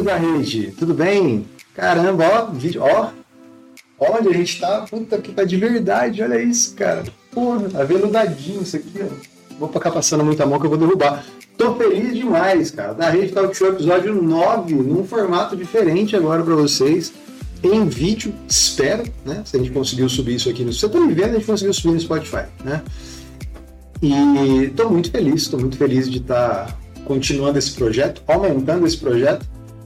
meninos da rede, tudo bem? Caramba, ó, vídeo, ó. Olha, a gente tá, puta que tá de verdade, olha isso, cara. Porra, aveludadinho isso aqui, ó. Vou ficar passando muita mão que eu vou derrubar. Tô feliz demais, cara. Da Rede Talk Show episódio 9, num formato diferente agora para vocês. Em vídeo, espero, né? Se a gente conseguiu subir isso aqui no. Você tá me vendo, a gente conseguiu subir no Spotify, né? E tô muito feliz, tô muito feliz de estar tá continuando esse projeto, aumentando esse projeto,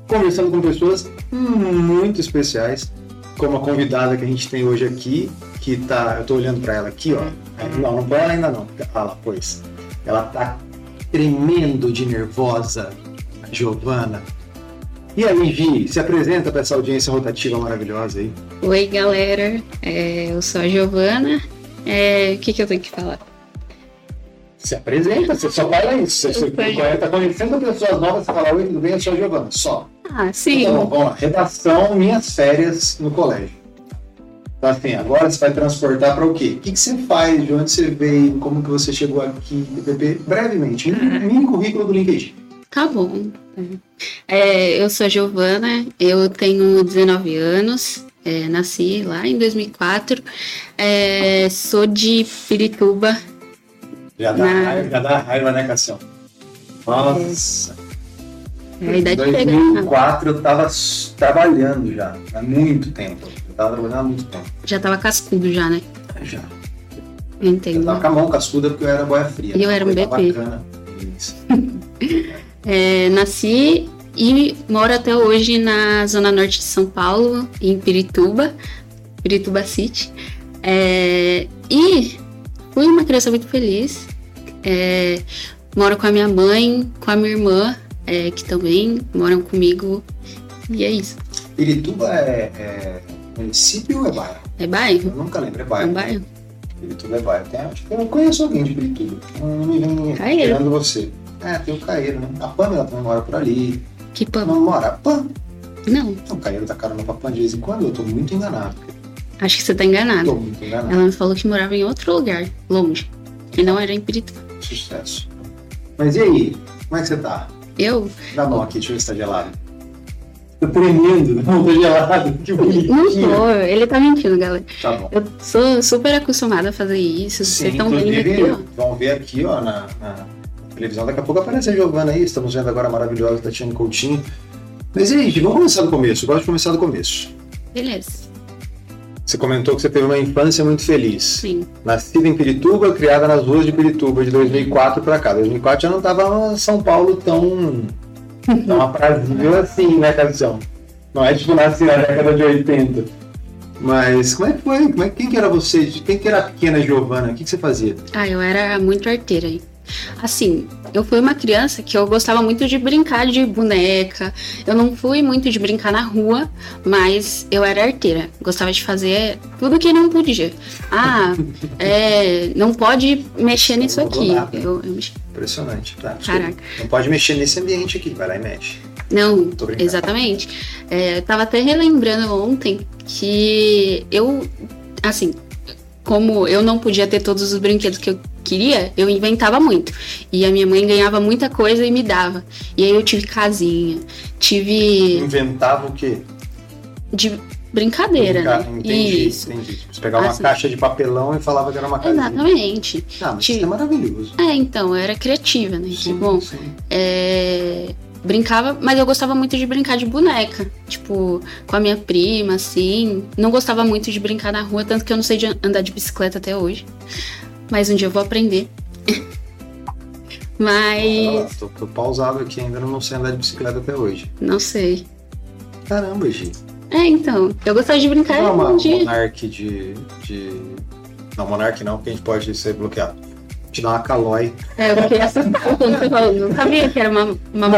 conversando com pessoas muito especiais, como a convidada que a gente tem hoje aqui, que tá. Eu tô olhando para ela aqui, ó. Não, não põe ela ainda não. Ah lá, pois. Ela tá tremendo de nervosa, a Giovana. E aí, Vi, se apresenta para essa audiência rotativa maravilhosa aí. Oi, galera. É, eu sou a Giovana. É, o que, que eu tenho que falar? Se apresenta, você só fala isso. Você está conhecendo pessoas novas, você fala, oi, tudo bem? Eu sou a Giovana, só. Ah, sim. Então, vamos lá. Redação, minhas férias no colégio. Então, assim, agora você vai transportar para o quê? O que, que você faz? De onde você veio? Como que você chegou aqui? Brevemente, um mini currículo do LinkedIn. Tá bom. É, eu sou a Giovana, eu tenho 19 anos, é, nasci lá em 2004, é, sou de Pirituba, já dá, Na... raiva, já dá raiva, né, Cassião? Nossa. É. Em 2004 eu tava trabalhando já, há muito tempo. Eu trabalhando há muito tempo. Já tava cascudo já, né? Já. Entendo. Eu tava com a mão cascuda porque eu era boia fria. E eu era um bebê. Bacana. é, nasci e moro até hoje na zona norte de São Paulo, em Pirituba, Pirituba City. É, e fui uma criança muito feliz. É, moro com a minha mãe, com a minha irmã, é, que também moram comigo. E é isso. Pirituba é, é município ou é bairro? É bairro. Eu nunca lembro, é bairro. É um bairro. Pirituba é bairro. Tem, acho que eu conheço alguém de Pirituba. Não me vem querendo você. É, tem o Caeiro, né? A Pamela também mora por ali. Que Pam? Não mora? Pam? Não. O Caeiro tá caramba pra Pam de vez em quando. Eu tô muito enganado. Acho que você tá enganado. Tô muito enganado. Ela me falou que morava em outro lugar, longe. E não era em Pirituba. Sucesso. Mas e aí? Como é que você tá? Eu? Dá mão aqui, deixa eu ver se tá gelado. Tô tremendo, não tô gelado. Que bonitinho. Não tô, ele tá mentindo, galera. Tá bom. Eu sou super acostumada a fazer isso. Sim, Vocês estão vendo aqui, ó. Vão ver aqui, ó, na, na, televisão. Daqui a pouco aparece a Giovana aí. Estamos vendo agora a maravilhosa Tatiana Coutinho. Mas gente, vamos começar do começo. Eu gosto de começar do começo. Beleza. Você comentou que você teve uma infância muito feliz. Sim. Nascida em Pirituba, criada nas ruas de Pirituba, de 2004 para cá. 2004 já não estava São Paulo tão, tão aprazível assim, né, Capitão? Não é tipo nascer na década de 80. Mas como é que foi? Como é, quem que era você? Quem que era a pequena Giovana? O que, que você fazia? Ah, eu era muito arteira aí. Assim, eu fui uma criança que eu gostava muito de brincar de boneca. Eu não fui muito de brincar na rua, mas eu era arteira. Gostava de fazer tudo que não podia. Ah, é, não pode mexer nisso aqui. Eu, eu. Impressionante, tá? Caraca. Não pode mexer nesse ambiente aqui, vai lá e mexe. Não, exatamente. É, eu tava até relembrando ontem que eu, assim, como eu não podia ter todos os brinquedos que eu queria, eu inventava muito. E a minha mãe ganhava muita coisa e me dava. E aí eu tive casinha, tive. Inventava o quê? De brincadeira, Brincar, né? Entendi, Isso. entendi. Você pegava assim. uma caixa de papelão e falava que era uma casinha. Exatamente. Ah, mas tive... isso é maravilhoso. É, então, eu era criativa, né? Sim, bom, sim. É brincava, mas eu gostava muito de brincar de boneca, tipo, com a minha prima, assim. Não gostava muito de brincar na rua, tanto que eu não sei de andar de bicicleta até hoje. Mas um dia eu vou aprender. mas. Tô, tô pausado aqui, ainda não sei andar de bicicleta até hoje. Não sei. Caramba, Gi. É, então. Eu gostava de brincar não, um uma dia. Monark de, de. Não, Monark não, porque a gente pode ser bloqueado te dar uma calói. É, eu fiquei assustada quando você falou. Não sabia que era uma, uma.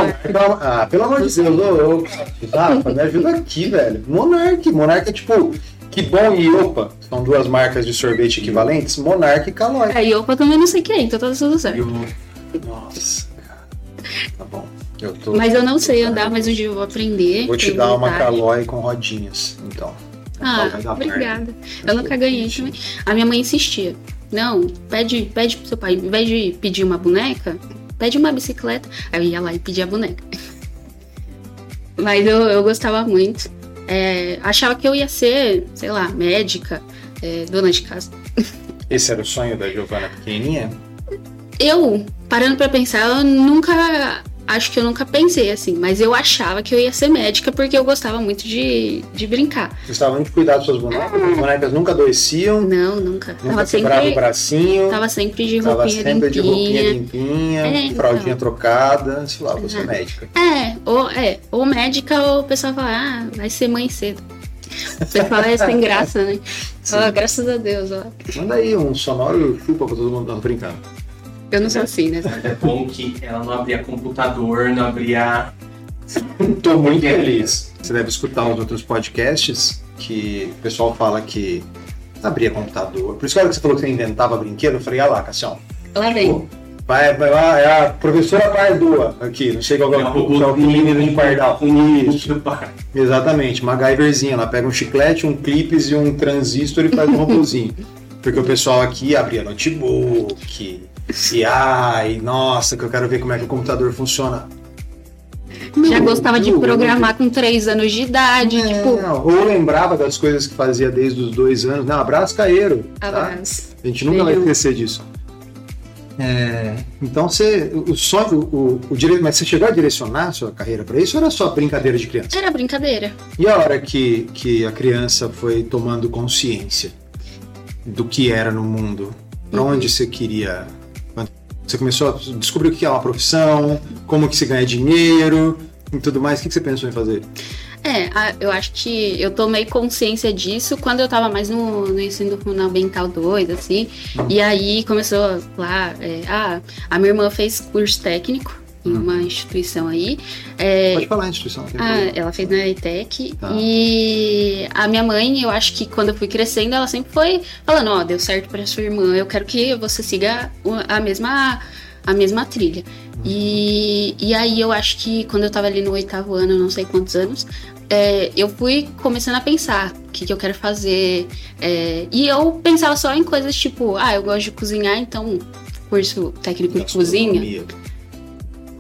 Ah, pelo amor de Deus, eu, eu, Rafa, me ajuda aqui, velho. Monark. Monark é tipo. Que bom e Opa, são duas marcas de sorvete equivalentes, Monark e Calói. É, e Opa também não sei quem, então tá tudo certo. Eu... Nossa, cara. Tá bom. Eu tô... Mas eu não sei andar, mas um dia eu vou aprender. Vou te dar uma Calói com rodinhas, então. Ah, obrigada. Eu nunca ganhei também. A minha mãe insistia. Não, pede, pede pro seu pai, em vez de pedir uma boneca, pede uma bicicleta. Aí eu ia lá e pedia a boneca. Mas eu, eu gostava muito. É, achava que eu ia ser, sei lá, médica, é, dona de casa. Esse era o sonho da Giovana pequenininha? Eu, parando pra pensar, eu nunca acho que eu nunca pensei assim, mas eu achava que eu ia ser médica porque eu gostava muito de, de brincar. Você gostava muito cuidar das suas bonecas? As bonecas nunca adoeciam? Não, nunca. Nunca tava sempre, o bracinho? tava sempre de Tava roupinha sempre de roupinha limpinha. limpinha, É, então. fraldinha trocada, sei lá, você é médica. É, ou, é, ou médica, ou o pessoal fala, ah, vai ser mãe cedo. O pessoal é sem graça, né? Fala, graças a Deus, ó. Manda aí um sonoro chupa pra todo mundo brincando. Eu não sou assim, né? É bom que ela não abria computador, não abria. Tô muito feliz. Você deve escutar os outros podcasts que o pessoal fala que abria computador. Por isso que a hora que você falou que você inventava brinquedo, eu falei, ah lá, Cassião. Lá vem. Vai, vai lá, é a professora Pardua aqui, não sei qual é o é o menino de Pardal. Isso, exatamente, MacGyverzinha. Ela pega um chiclete, um clipes e um transistor e faz um robôzinho. Porque o pessoal aqui abria notebook, e ai, nossa, que eu quero ver como é que o computador funciona. Já gostava de Não, programar com 3 anos de idade, É, tipo, ou lembrava das coisas que fazia desde os dois anos. Não, abraço caeiro. tá? abraço. A gente nunca vai Veio. esquecer disso. É, então você, o sonho, o, o direito, mas você chegou a direcionar a sua carreira para isso ou era só brincadeira de criança? Era brincadeira. E a hora que, que a criança foi tomando consciência do que era no mundo, para Uhum. onde você queria? Você começou a descobrir o que é uma profissão, como que se ganha dinheiro e tudo mais. O que você pensou em fazer? É, eu acho que eu tomei consciência disso quando eu tava mais no, no ensino fundamental 2, assim. E aí começou lá, é, ah, a minha irmã fez curso técnico em uma instituição aí. É, Pode falar a instituição. Ah, ela fez na ETEC. Tá. E a minha mãe, eu acho que quando eu fui crescendo, ela sempre foi falando: Ó, deu certo pra sua irmã, eu quero que você siga a mesma, a mesma trilha. E, e aí eu acho que quando eu tava ali no oitavo ano, não sei quantos anos, é, eu fui começando a pensar o que, que eu quero fazer. é, e eu pensava só em coisas tipo: ah, eu gosto de cozinhar, então curso técnico de cozinha.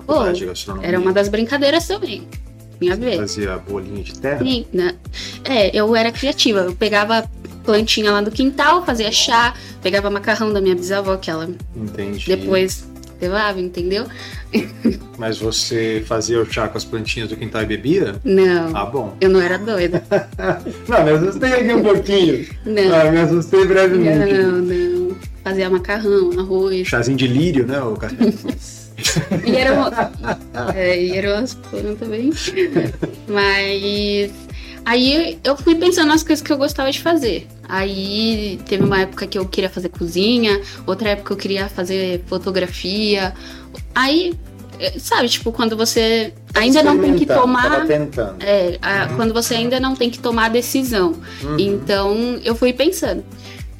Faculdade de gastronomia. Era uma das brincadeiras também. Minha vez. Fazia bolinho de terra. Sim, né? É, eu era criativa. Eu pegava plantinha lá do quintal, fazia chá, pegava macarrão da minha bisavó, que ela Entendi. depois levava, entendeu? Mas você fazia o chá com as plantinhas do quintal e bebia? Não, Ah, bom. eu não era doida. Não, me assustei aqui um pouquinho. Não, Ah, me assustei brevemente. não, não. Fazia macarrão, arroz. Chazinho de lírio, né? O café. E eram, é, e eram as plantas também. Mas aí eu fui pensando nas coisas que eu gostava de fazer. Aí teve uma época que eu queria fazer cozinha, outra época eu queria fazer fotografia. Aí, eh, sabe, tipo, quando você ainda não tem que tomar. É, a- quando você ainda não tem que tomar a decisão. Uhum. Então eu fui pensando.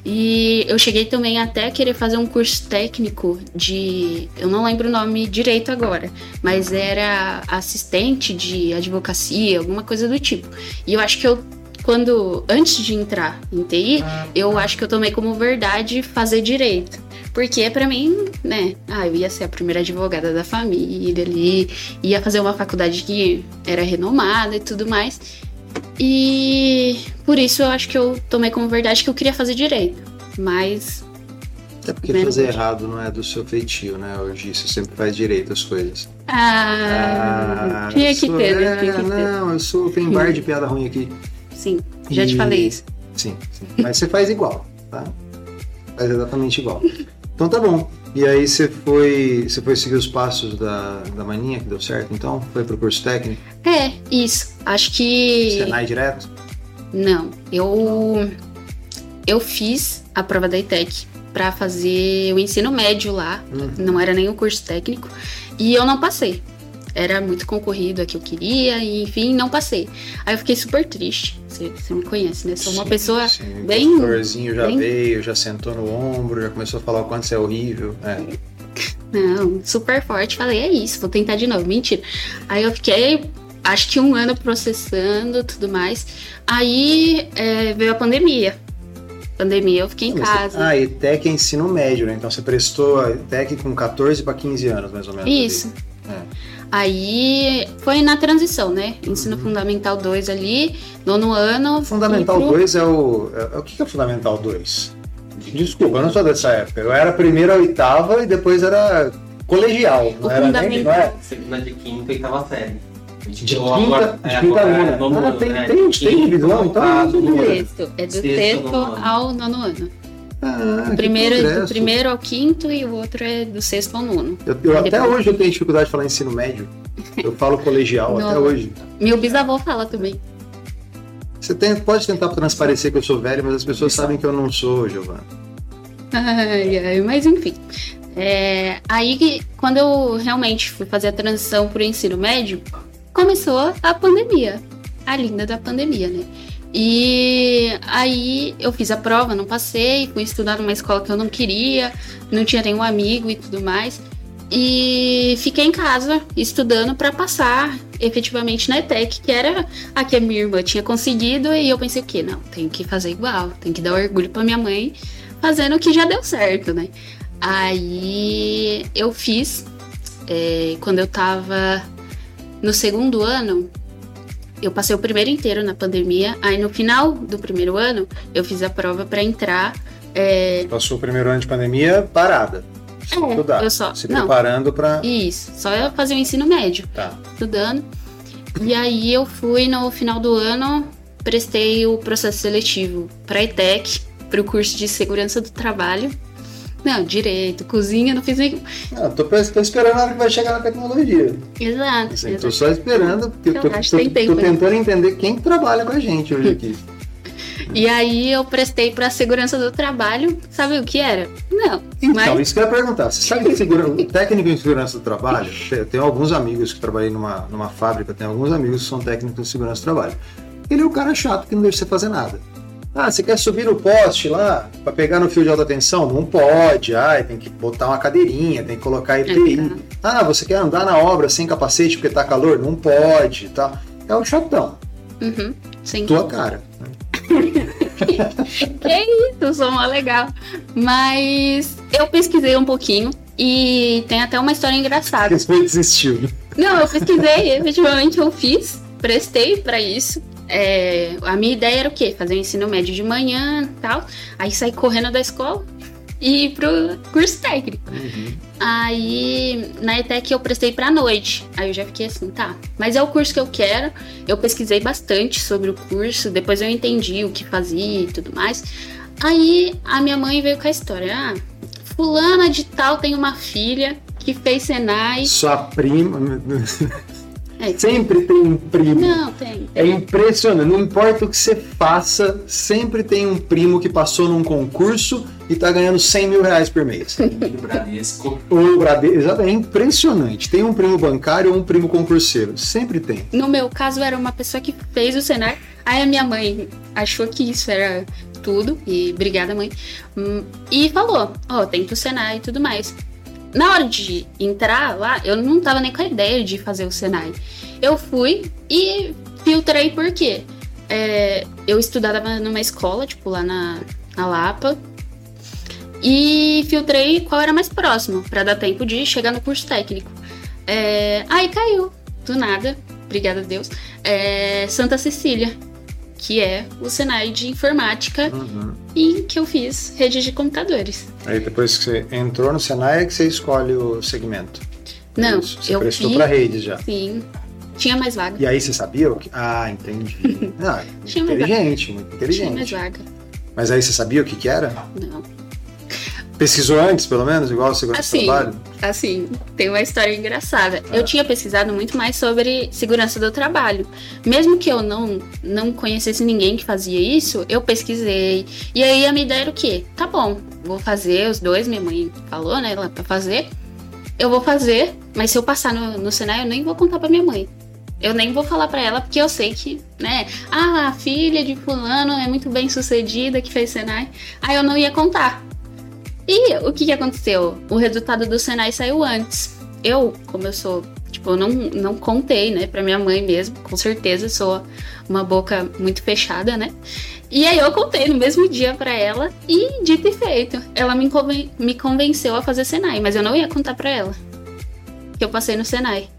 E eu cheguei também até a querer fazer um curso técnico de. Eu não lembro o nome direito agora, mas era assistente de advocacia, alguma coisa do tipo. E eu acho que eu. Quando. Antes de entrar em TI, eu acho que eu tomei como verdade fazer direito. Porque pra mim, né, ah, eu ia ser a primeira advogada da família ali, ia fazer uma faculdade que era renomada e tudo mais. E por isso eu acho que eu tomei como verdade que eu queria fazer direito. Mas Até porque Né? fazer errado não é do seu feitio, né? Hoje você sempre faz direito as coisas. ah, tinha eu que sou- ter, é, Tinha que ter. Não, eu sou. Tem bar de piada ruim aqui. Sim, já te E- falei isso. Sim, sim. Mas você faz igual, tá? Faz exatamente igual. Então tá bom. E aí você foi. Você foi seguir os passos da, da maninha que deu certo, então? Foi pro curso técnico? É, isso. Acho que. Senai direto? Não, eu eu fiz a prova da ITEC para fazer o ensino médio lá, Uhum. não era nem o curso técnico, e eu não passei. Era muito concorrido a que eu queria, e enfim, não passei. Aí eu fiquei super triste. Você, você me conhece, né? Sou uma Sim, pessoa sim. bem- O doutorzinho já bem- veio, já sentou no ombro, já começou a falar o quanto você é horrível. É. Não, super forte. Falei, é isso, vou tentar de novo. Mentira. Aí eu fiquei, acho que um ano processando tudo mais. Aí é, veio a pandemia. Pandemia, eu fiquei em Mas- casa. Ah, ETEC é ensino médio, né? Então você prestou a ETEC com 14 para 15 anos, mais ou menos. Isso. É. Aí foi na transição, né? Ensino Fundamental 2 ali, nono ano. Fundamental e pro- 2 é o. É, o que que é Fundamental 2? Desculpa, eu não sou dessa época. Eu era primeira, oitava e depois era colegial. Não O era nem. Não fundamental. é? Segunda de quinta e oitava série. De quinta, de quinta aluna. Ah, tem, né? tem, tem divisão, então Do sexto. É do Sexto sexto ao nono ano. Ah, O primeiro é do primeiro ao quinto e o outro é do sexto ao nono. Eu, eu até Depois. hoje eu tenho dificuldade de falar ensino médio. Eu falo colegial até hoje. Meu bisavô fala também. Você tem- pode tentar transparecer que eu sou velho, mas as pessoas sabem que eu não sou, Giovana. Ai, ai, mas enfim. É, aí, quando eu realmente fui fazer a transição para o ensino médio, começou a pandemia. A linda da pandemia, né? E aí eu fiz a prova, não passei, fui estudar numa escola que eu não queria, não tinha nenhum amigo e tudo mais. E fiquei em casa estudando para passar efetivamente na ETEC, que era a que a minha irmã tinha conseguido, e eu pensei o quê? Não, tenho que fazer igual, tenho que dar orgulho para minha mãe fazendo o que já deu certo, né? Aí eu fiz, é, quando eu tava no segundo ano, eu passei o primeiro inteiro na pandemia, aí no final do primeiro ano eu fiz a prova para entrar. é, Passou o primeiro ano de pandemia parada. É, estudar. eu só- Se preparando pra. isso, só eu fazer o ensino médio. Tá. estudando. E aí eu fui no final do ano, prestei o processo seletivo para ETEC, para o curso de segurança do trabalho. Não, direito, cozinha, não fiz nenhum. Não, tô, tô esperando a hora que vai chegar na tecnologia. Exato. Assim, tô exato. só esperando, porque eu tô, tô- tem tempo tô tentando entender quem trabalha com a gente hoje aqui. E aí eu prestei para segurança do trabalho. Sabe o que era? Não. Então, mas isso que eu ia perguntar. Você sabe que segura... o técnico em segurança do trabalho? Eu tenho alguns amigos que trabalhei numa, numa fábrica, tenho alguns amigos que são técnicos de segurança do trabalho. Ele é o cara chato que não deixa você fazer nada. Ah, você quer subir no poste lá para pegar no fio de alta tensão? Não pode. Ah, tem que botar uma cadeirinha, tem que colocar EPI. Ah, você quer andar na obra sem capacete porque tá calor? Não pode, tá? É o chatão, Uhum, sim. tua cara. Que isso, sou mó legal. Mas eu pesquisei um pouquinho e tem até uma história engraçada. Você desistiu. né? Não, eu pesquisei, efetivamente eu fiz, prestei pra isso. É, a minha ideia era o quê? Fazer o ensino médio de manhã e tal. Aí sair correndo da escola e ir pro curso técnico. Aí na ETEC eu prestei pra noite. Aí eu já fiquei assim, tá. Mas é o curso que eu quero. Eu pesquisei bastante sobre o curso, depois eu entendi o que fazia e tudo mais. Aí a minha mãe veio com a história. Ah, fulana de tal tem uma filha que fez Senai. Sua prima. É. Sempre tem um primo. Não, tem. É impressionante. Não importa o que você faça, sempre tem um primo que passou num concurso e tá ganhando 100 mil reais por mês. Do Bradesco. o Bradesco, é impressionante. Tem um primo bancário ou um primo concurseiro. Sempre tem. No meu caso, era uma pessoa que fez o Senai. Aí a minha mãe achou que isso era tudo. E obrigada, mãe. Hum, E falou: Ó, tem que o Senai e tudo mais. Na hora de entrar lá, eu não tava nem com a ideia de fazer o Senai. Eu fui e filtrei por quê? É, eu estudava numa escola, tipo, lá na, na Lapa. E filtrei qual era mais próximo, pra dar tempo de chegar no curso técnico. É, aí caiu, do nada, obrigada a Deus, é, Santa Cecília, que é o Senai de Informática em que eu fiz rede de computadores. Aí depois que você entrou no Senai é que você escolhe o segmento. Não, Isso, Você eu prestou pra redes já. sim, tinha mais vaga. E aí você sabia o que. Ah, entendi. Ah, Tinha mais inteligente, muito Tinha mais inteligente. vaga. Mas aí você sabia o que, que era? Não. Pesquisou antes, pelo menos, igual segurança do Assim, trabalho? Assim, tem uma história engraçada. Eu tinha pesquisado muito mais sobre segurança do trabalho. Mesmo que eu não, não conhecesse ninguém que fazia isso, eu pesquisei. E aí a minha ideia era o quê? Tá bom, vou fazer os dois, minha mãe falou, né, lá pra fazer. Eu vou fazer, mas se eu passar no, no Senai, eu nem vou contar pra minha mãe. Eu nem vou falar pra ela, porque eu sei que, né, ah, a filha de fulano é muito bem sucedida, que fez Senai. Aí eu não ia contar. E o que, que aconteceu? O resultado do Senai saiu antes. Eu, como eu sou, tipo, eu não, não contei, né, pra minha mãe mesmo, com certeza, sou uma boca muito fechada, né? E aí eu contei no mesmo dia pra ela e dito e feito. Ela me, conven- me convenceu a fazer Senai, mas eu não ia contar pra ela que eu passei no Senai.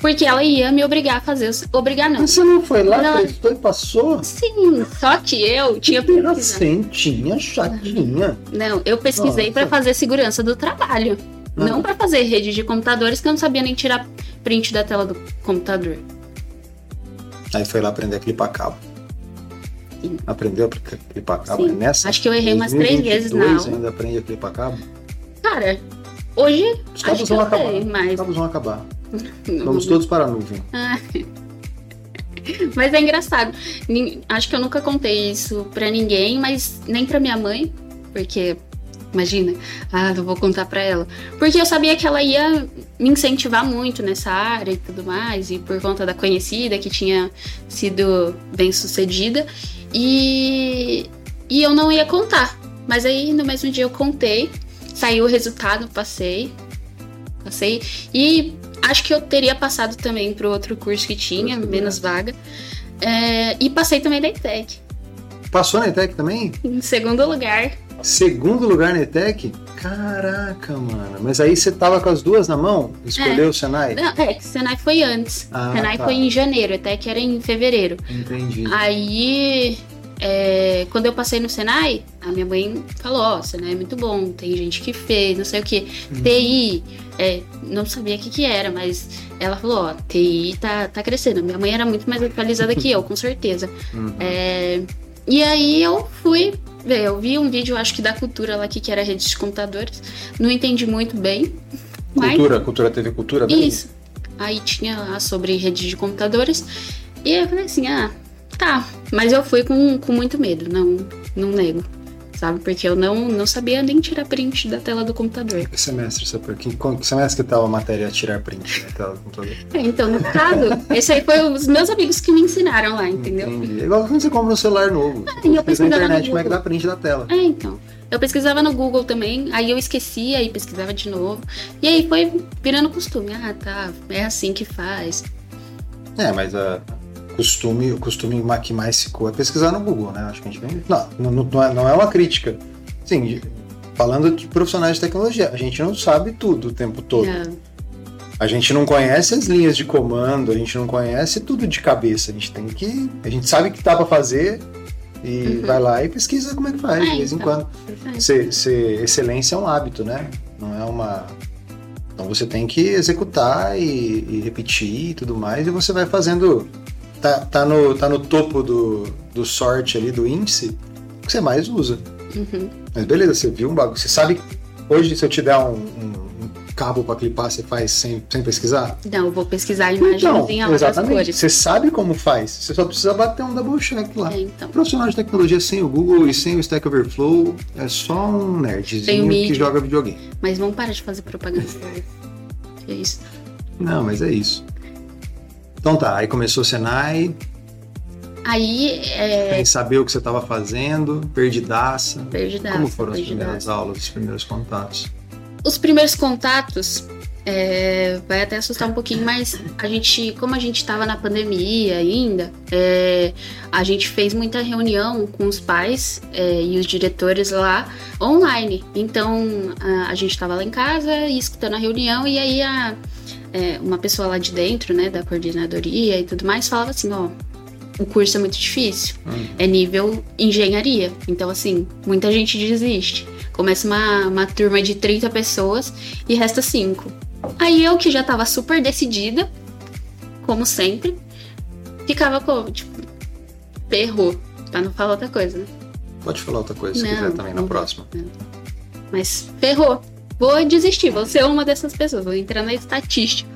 Porque ela ia me obrigar a fazer. Obrigar não. Mas você não foi lá, Não. prestou e passou? Sim, só que eu tinha pesquisado. Inocente, chatinha. Não, eu pesquisei pra fazer segurança do trabalho. Ah. Não pra fazer rede de computadores, que eu não sabia nem tirar print da tela do computador. Aí foi lá aprender a clipar cabo. Sim. Aprendeu a clipar- cabo? Sim. Nessa? Acho que eu errei umas três vezes na 2022 aula. ainda aprende a clipar cabo? Cara, hoje Os cabos vão acabar. sei, Os mas. cabos vão acabar. Vamos todos para a nuvem. Mas é engraçado. Acho que eu nunca contei isso pra ninguém, mas nem pra minha mãe, porque imagina, ah, não vou contar pra ela. Porque eu sabia que ela ia me incentivar muito nessa área e tudo mais, e por conta da conhecida que tinha sido bem sucedida, e, e eu não ia contar. Mas aí no mesmo dia eu contei, saiu o resultado, passei. Passei. E acho que eu teria passado também pro outro curso que tinha, menos vaga. É, e passei também na ETEC. Passou na ETEC também? Em segundo lugar. Segundo lugar na ETEC? Caraca, mano. Mas aí você tava com as duas na mão? Escolheu o Senai? Não, é, que Senai foi antes. Ah, Senai tá. foi em janeiro, ETEC era em fevereiro. Entendi. Aí, é, quando eu passei no Senai, a minha mãe falou, ó, Senai é muito bom, tem gente que fez, não sei o que. Uhum. TI, é, não sabia o que que era, mas ela falou, ó, TI tá, tá crescendo. Minha mãe era muito mais atualizada que eu, com certeza. Uhum. É, e aí eu fui ver, eu vi um vídeo, acho que da cultura lá aqui, que era rede de computadores. Não entendi muito bem. Mas Cultura, cultura teve cultura mesmo? isso. Aí tinha lá sobre rede de computadores. E eu falei assim, ah, tá. Mas eu fui com, com muito medo, não, não nego. Sabe? Porque eu não, não sabia nem tirar print da tela do computador. Que semestre, você foi? Que, que semestre que tava a matéria tirar print na tela do computador? É, então, no caso, esse aí foi os meus amigos que me ensinaram lá, entendeu? Entendi. É igual quando você compra um celular novo. e eu na pesquisava no internet como é que dá print da tela. É, então. Eu pesquisava no Google também, aí eu esquecia, aí pesquisava de novo. E aí foi virando costume. Ah, tá, é assim que faz. É, mas a costume, o costume que mais ficou é pesquisar no Google, né? Acho que a gente vem. Não, não, é, não é uma crítica. Sim, falando de profissionais de tecnologia, a gente não sabe tudo o tempo todo. A gente não conhece as linhas de comando, a gente não conhece tudo de cabeça. A gente tem que. A gente sabe o que dá pra fazer e Uhum. vai lá e pesquisa como é que faz, É, de vez em então. quando. perfeito. Ser, ser excelência é um hábito, né? Não é uma. Então você tem que executar e, e repetir e tudo mais, e você vai fazendo. Tá, tá, no, tá no topo do, do sorte ali, do índice, que você mais usa. Uhum. Mas beleza, você viu um bagulho. Você sabe. Hoje, se eu te der um, um- um cabo pra clipar, você faz sem, sem pesquisar? Não, eu vou pesquisar imagens Então, em altas exatamente. cores. Você sabe como faz. Você só precisa bater um double check lá. É, então. Profissional de tecnologia sem o Google e sem o Stack Overflow é só um nerdzinho que joga videogame. Mas vamos parar de fazer propaganda. é isso. Não, mas é isso. Então tá, aí começou o Senai, Aí, é. sem saber o que você estava fazendo, perdidaça. Perdidaça, Como foram as perdidaça. primeiras aulas, os primeiros contatos? Os primeiros contatos é, vai até assustar um pouquinho, mas a gente, como a gente estava na pandemia ainda, é, a gente fez muita reunião com os pais é, e os diretores lá online. Então a, a gente estava lá em casa e escutando a reunião e aí a, é, uma pessoa lá de dentro, né, da coordenadoria e tudo mais, falava assim, ó, o curso é muito difícil Hum. é nível engenharia. Então, assim, muita gente desiste. Começa uma, uma turma de 30 pessoas e resta 5. Aí eu, que já tava super decidida, como sempre, ficava com, tipo, ferrou, pra não falar outra coisa, né? Pode falar outra coisa se Não, quiser também na não. próxima. Mas ferrou. Vou desistir, vou ser uma dessas pessoas, vou entrar na estatística.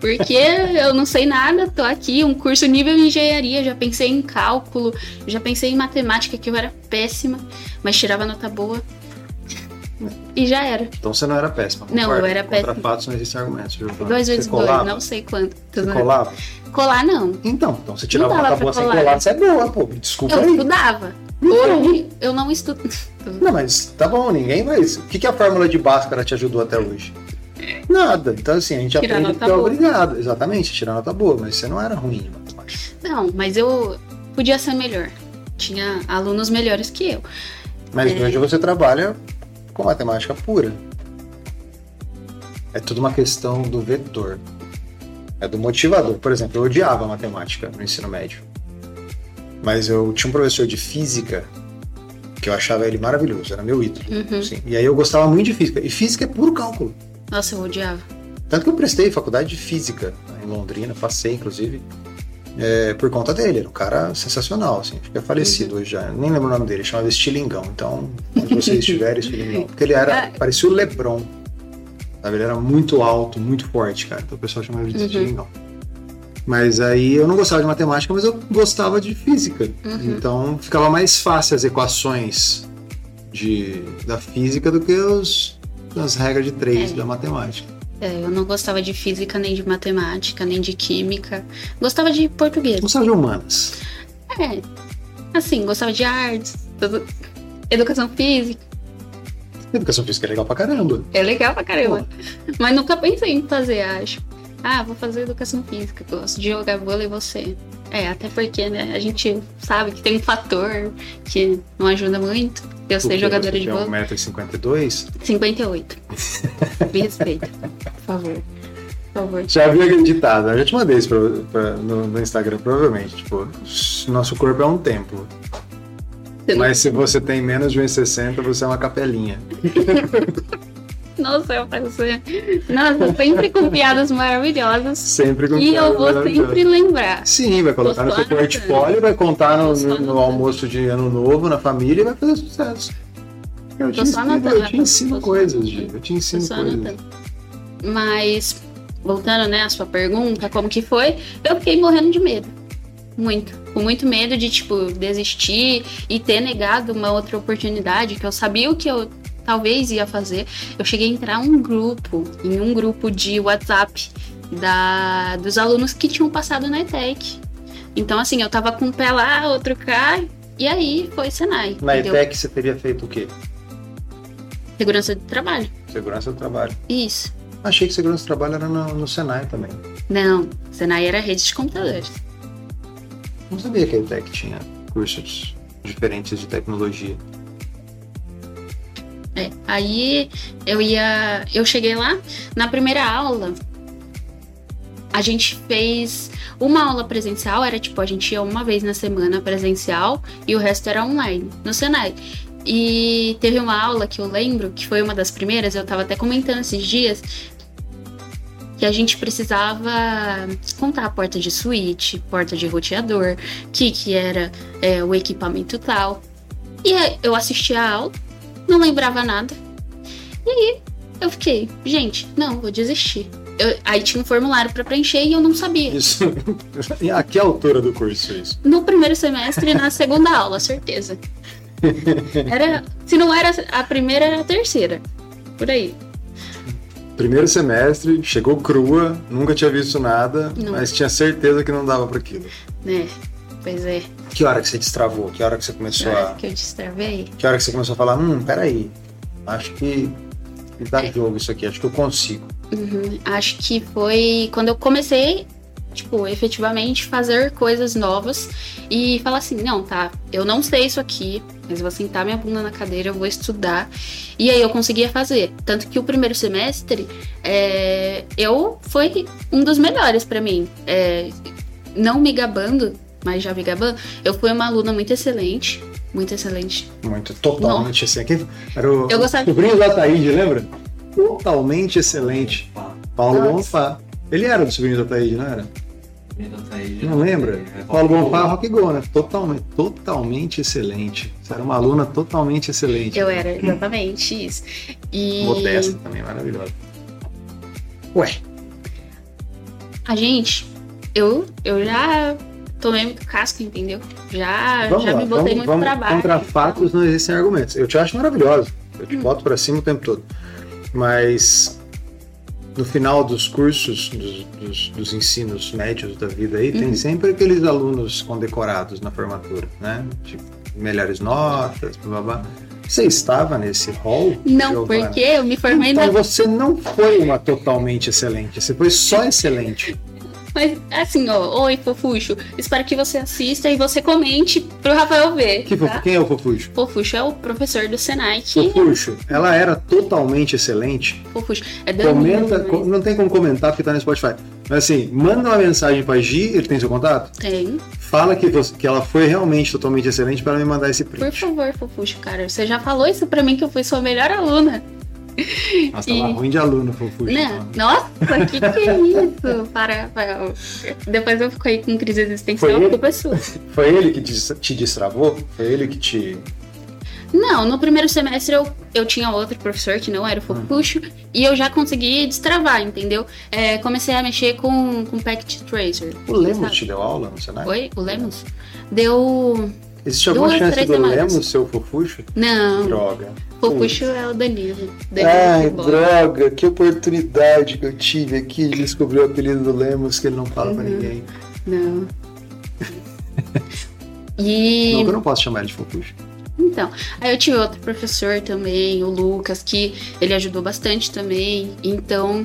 Porque eu não sei nada, tô aqui, um curso nível engenharia, já pensei em cálculo, já pensei em matemática, que eu era péssima, mas tirava nota boa. E já era. Então você não era péssima. Não, concorda? eu era Contra péssima. fatos não existe Giovana? Dois Você vezes dois, colava? não sei quanto. Você Tudo- colava? Colar não. Então, então você tirava Não nota boa sem colar. você é boa, pô. Desculpa Eu aí. estudava. Eu não estudo. Não, mas tá bom, ninguém vai. O que, que a fórmula de Bhaskara te ajudou até hoje? Nada. Então, assim, a gente Tirar aprende porque é obrigado. Exatamente, tirar nota boa, mas você não era ruim em matemática. Não, mas eu podia ser melhor. Tinha alunos melhores que eu. Mas É. hoje você trabalha com matemática pura. É tudo uma questão do vetor. É do motivador. Por exemplo, eu odiava matemática no ensino médio. Mas eu tinha um professor de física que eu achava ele maravilhoso, era meu ídolo. Uhum. assim. E aí eu gostava muito de física. E física é puro cálculo. Nossa, eu odiava. Tanto que eu prestei faculdade de física né, em Londrina, passei, inclusive, é, por conta dele. Era um cara sensacional, assim. É falecido hoje já. Nem lembro o nome dele, chamava Estilingão. Então, onde vocês estiverem, Estilingão. Porque ele era, Ah. parecia o Lebron. Sabe? Ele era muito alto, muito forte, cara. Então o pessoal chamava de Uhum. Estilingão. Mas aí eu não gostava de matemática, mas eu gostava de física. Uhum. Então ficava mais fácil as equações de, da física do que os, as regras de três É. da matemática. É, eu não gostava de física, nem de matemática, nem de química. Gostava de português. Gostava de humanas. É, assim, gostava de artes, educação física. Educação física é legal pra caramba. É legal pra caramba. Mas nunca pensei em fazer, acho. Ah, vou fazer educação física, gosto de jogar vôlei você. É, até porque, né, a gente sabe que tem um fator que não ajuda muito. Eu Porque jogadora você de tem vôlei. 1,52m. 58. Me respeita, por favor. Por favor. Já havia acreditado. Eu já te mandei isso pra, pra- no, no Instagram, provavelmente. Tipo, nosso corpo é um templo. Mas se você tem menos de 1,60m, você é uma capelinha. Nossa, eu pensei. Nossa, sempre com piadas maravilhosas. Sempre com E eu vou sempre lembrar. Sim, vai colocar no seu portfólio, vai contar no, no- almoço de ano novo, na família e vai fazer sucesso. Eu te ensino, anotando, eu te ensino coisas. Gi. Eu te ensino coisas. anotando. Mas, voltando, né, à sua pergunta, como que foi, eu fiquei morrendo de medo. Muito. Com muito medo de, tipo, desistir e ter negado uma outra oportunidade, que eu sabia o que eu talvez ia fazer. Eu cheguei a entrar em um grupo, em um grupo de WhatsApp da, dos alunos que tinham passado na ETEC. Então, assim, eu tava com um pé lá, outro cá, e aí foi Senai. Na entendeu? ETEC você teria feito o quê? Segurança de trabalho. Segurança do trabalho. Isso. Achei que segurança do trabalho era no, no Senai também. Não, Senai era rede de computadores. Não sabia que a ETEC tinha cursos diferentes de tecnologia. É, aí eu ia. Eu cheguei lá, na primeira aula, a gente fez uma aula presencial, era tipo, a gente ia uma vez na semana presencial e o resto era online, no Senai. E teve uma aula que eu lembro, que foi uma das primeiras, eu tava até comentando esses dias, que a gente precisava contar a porta de switch, porta de roteador, que que era é, o equipamento tal. E eu assisti a aula, não lembrava nada. E aí eu fiquei, gente, não, vou desistir. Eu- aí tinha um formulário pra preencher e eu não sabia. Isso. E a que altura do curso isso? No primeiro semestre e na segunda aula, certeza. Era, se não era a primeira, era a terceira. Por aí. Primeiro semestre, chegou crua, nunca tinha visto nada, Não. mas tinha certeza que não dava para aquilo. Né? Pois é. Que hora que você destravou? Que hora que você começou Será a. que eu destravei? Que hora que você começou a falar, hum, peraí. Acho que, que dá É. jogo isso aqui, acho que eu consigo. Uhum. Acho que foi quando eu comecei, tipo, efetivamente fazer coisas novas e falar assim, não, tá, eu não sei isso aqui, mas eu vou sentar minha bunda na cadeira, eu vou estudar. E aí eu conseguia fazer. Tanto que o primeiro semestre, é, eu foi um dos melhores pra mim. É, não me gabando, mas já me gabando, eu fui uma aluna muito excelente. Muito excelente. Muito, totalmente. Aqui era o Eu gostava- sobrinho da Taíde, lembra? Totalmente excelente. Paulo Nossa. Bonfá. Ele era do sobrinho da Taíde, não era? Não lembra? É, Paulo Bonfá, Rock Go, né? Totalmente, totalmente excelente. Você era uma aluna totalmente excelente. Eu era exatamente isso. E Modesta também, maravilhosa. Ué, a gente, eu, eu já tomei muito casco, entendeu? Já, vamos já lá. me botei vamos, muito vamos, pra baixo. Contra fatos não existem argumentos. Eu te acho maravilhosa. Eu te boto pra cima o tempo todo. Mas no final dos cursos, dos, dos- dos ensinos médios da vida aí, tem Uhum. sempre aqueles alunos condecorados na formatura, né? Tipo, melhores notas, blá blá blá. Você estava nesse hall? Não, Giovana? porque eu me formei Então na. você não foi uma totalmente excelente, você foi só excelente. Mas assim, ó, oi, Fofuxo. Espero que você assista e você comente pro Rafael ver. Que tá? Quem é o Fofuxo? Fofuxo é o professor do Senai que. Fofuxo, ela era totalmente excelente. Fofuxo. É Danilo, Comenta, mas co- não tem como comentar porque tá no Spotify. Mas assim, manda uma mensagem pra Gi, ele tem seu contato? Tem. Fala que, você- que ela foi realmente totalmente excelente pra me mandar esse Por print. favor, Fofuxo, cara. Você já falou isso pra mim que eu fui sua melhor aluna. Nossa, tava E- ruim de aluno, Fofuxo. Né? Nossa, que que é isso? Para, Rafael. Depois eu fico aí com crise existencial, Foi a ele? culpa é sua. Foi ele que te, te destravou? Foi ele que te. Não, no primeiro semestre eu, eu tinha outro professor que não era o Fofuxo e eu já consegui destravar, entendeu? É, comecei a mexer com, com Packet Tracer. O Lemos sabe? te deu aula no Senai? Oi? O Lemos? Deu. Existe alguma Duas, chance do semanas. Lemos ser o Fofuxo? Não, Droga. Fofuxo é o Danilo. Danilo Ai, droga, que oportunidade que eu tive aqui de descobrir o apelido do Lemos que ele não fala pra Uhum. ninguém. Não. E. Não, eu não posso chamar ele de Fofuxo. Então, aí eu tive outro professor também, o Lucas, que ele ajudou bastante também. Então,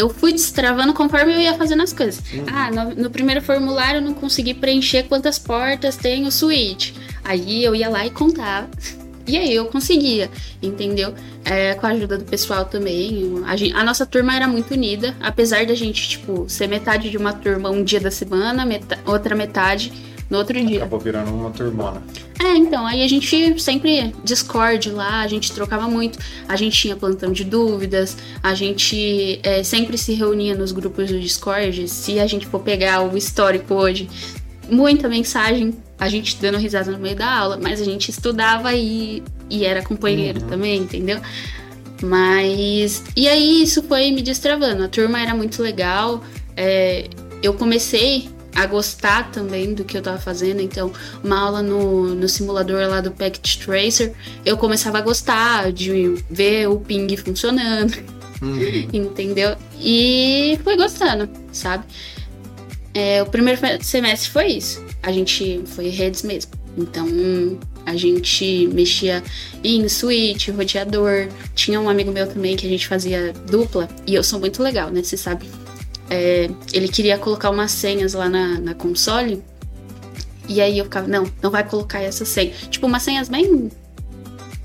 eu fui destravando conforme eu ia fazendo as coisas. Uhum. Ah, no, no primeiro formulário eu não consegui preencher quantas portas tem o suíte. Aí eu ia lá e contava. E aí eu conseguia, entendeu? É, com a ajuda do pessoal também. A, gen- a nossa turma era muito unida, apesar da gente, tipo, ser metade de uma turma um dia da semana, meta- outra metade no outro dia. Acabou virando uma turmona. É, então, aí a gente sempre Discord lá, a gente trocava muito, a gente tinha plantão de dúvidas, a gente é, sempre se reunia nos grupos do Discord, se a gente for pegar o histórico hoje, muita mensagem, a gente dando risada no meio da aula, mas a gente estudava e, e era companheiro Uhum. também, entendeu? Mas. E aí isso foi me destravando. A turma era muito legal. é, eu comecei a gostar também do que eu tava fazendo. Então, uma aula no, no simulador lá do Packet Tracer, eu começava a gostar de ver o ping funcionando, Uhum. entendeu? E foi gostando, sabe? É, o primeiro semestre foi isso. A gente foi redes mesmo. Então, a gente mexia em switch, roteador. Tinha um amigo meu também que a gente fazia dupla. E eu sou muito legal, né? Você sabe. É, ele queria colocar umas senhas lá na, na console. E aí eu ficava, não, não vai colocar essa senha. Tipo, umas senhas bem.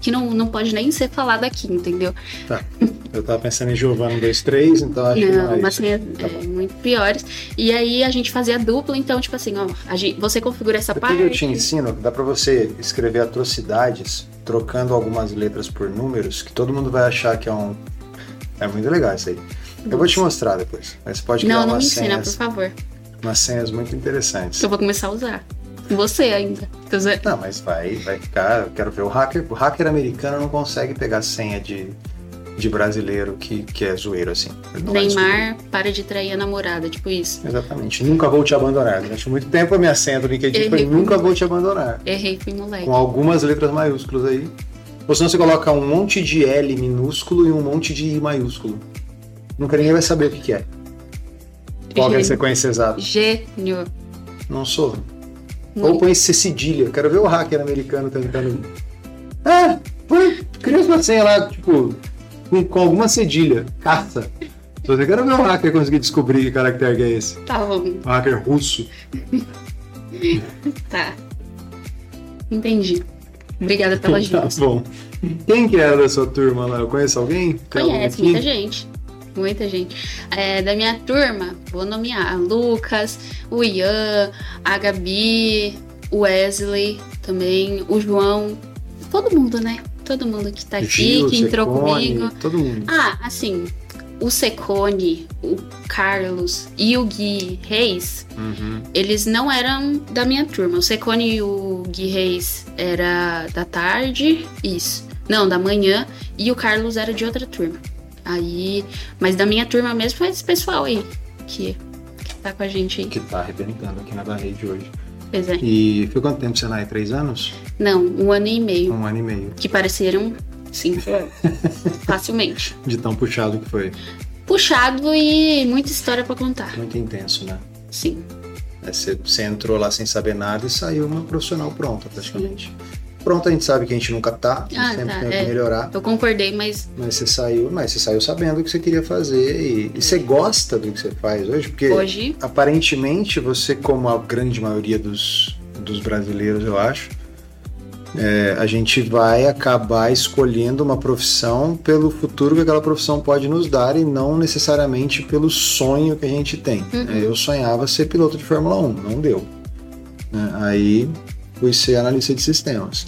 que não, não pode nem ser falada aqui, entendeu? Eu tava pensando em Giovanna 2-3, então acho que Não, não é umas senhas Tá é, muito piores. E aí a gente fazia dupla, então, tipo assim, ó, a gente, você configura essa Depois parte. eu te ensino, dá pra você escrever atrocidades trocando algumas letras por números, que todo mundo vai achar que é um. É muito legal isso aí. Eu vou te mostrar depois. Mas você pode criar Não, não me umas, ensina, por senhas, favor. umas senhas muito interessantes. Eu vou começar a usar. Você ainda. Não, mas vai, vai ficar. Eu quero ver o hacker. O hacker americano não consegue pegar senha de, de brasileiro que, que é zoeiro assim. Neymar para de trair a namorada, tipo isso. Exatamente. Nunca vou te abandonar. Durante muito tempo a minha senha do LinkedIn foi nunca vou te abandonar. Errei, fui moleque. Com algumas letras maiúsculas aí. Ou senão você coloca um monte de L minúsculo e um monte de I maiúsculo. Nunca ninguém vai saber o que, que é. Qual que é a Gênio. sequência exata? Gênio. Não sou. Ou põe C cedilha. Quero ver o hacker americano tentando. Ah, põe, cria uma senha lá, tipo, com, com alguma cedilha. Caça. Se você quer ver o hacker conseguir descobrir que caractere que é esse. Tá bom, O hacker russo. tá. Entendi. Obrigada pela Tá ajuda. bom. Quem que era da sua turma lá? Eu conheço alguém? Tem Conhece muita gente. Muita gente. É, da minha turma, vou nomear Lucas, o Ian, a Gabi, o Wesley também, o João. Todo mundo, né? Todo mundo que tá aqui, Gil, que entrou Secone, comigo. Todo mundo. Ah, assim, o Secone, o Carlos e o Gui Reis, Uhum. eles não eram da minha turma. O Secone e o Gui Reis era da tarde, isso. Não, da manhã, e o Carlos era de outra turma. Aí, mas da minha turma mesmo foi esse pessoal aí que, que tá com a gente aí. Que tá arrebentando aqui na da rede hoje. Pois é. E foi quanto tempo você Senai? Três anos? Não, um ano e meio. Um ano e meio. Que pareceram cinco anos. Facilmente. De tão puxado que foi. Puxado e muita história pra contar. Muito intenso, né? Sim. Você, você entrou lá sem saber nada e saiu uma profissional pronta, praticamente. Pronto, a gente sabe que a gente nunca tá, Ah, sempre tá, tem que é. melhorar. Eu concordei, mas Mas você saiu, mas você saiu sabendo o que você queria fazer e, e você gosta do que você faz hoje, porque hoje. aparentemente você, como a grande maioria dos, dos brasileiros, eu acho, é, a gente vai acabar escolhendo uma profissão pelo futuro que aquela profissão pode nos dar e não necessariamente pelo sonho que a gente tem. Uhum. É, Eu sonhava ser piloto de Fórmula 1, não deu. né? Aí fui ser analista de sistemas.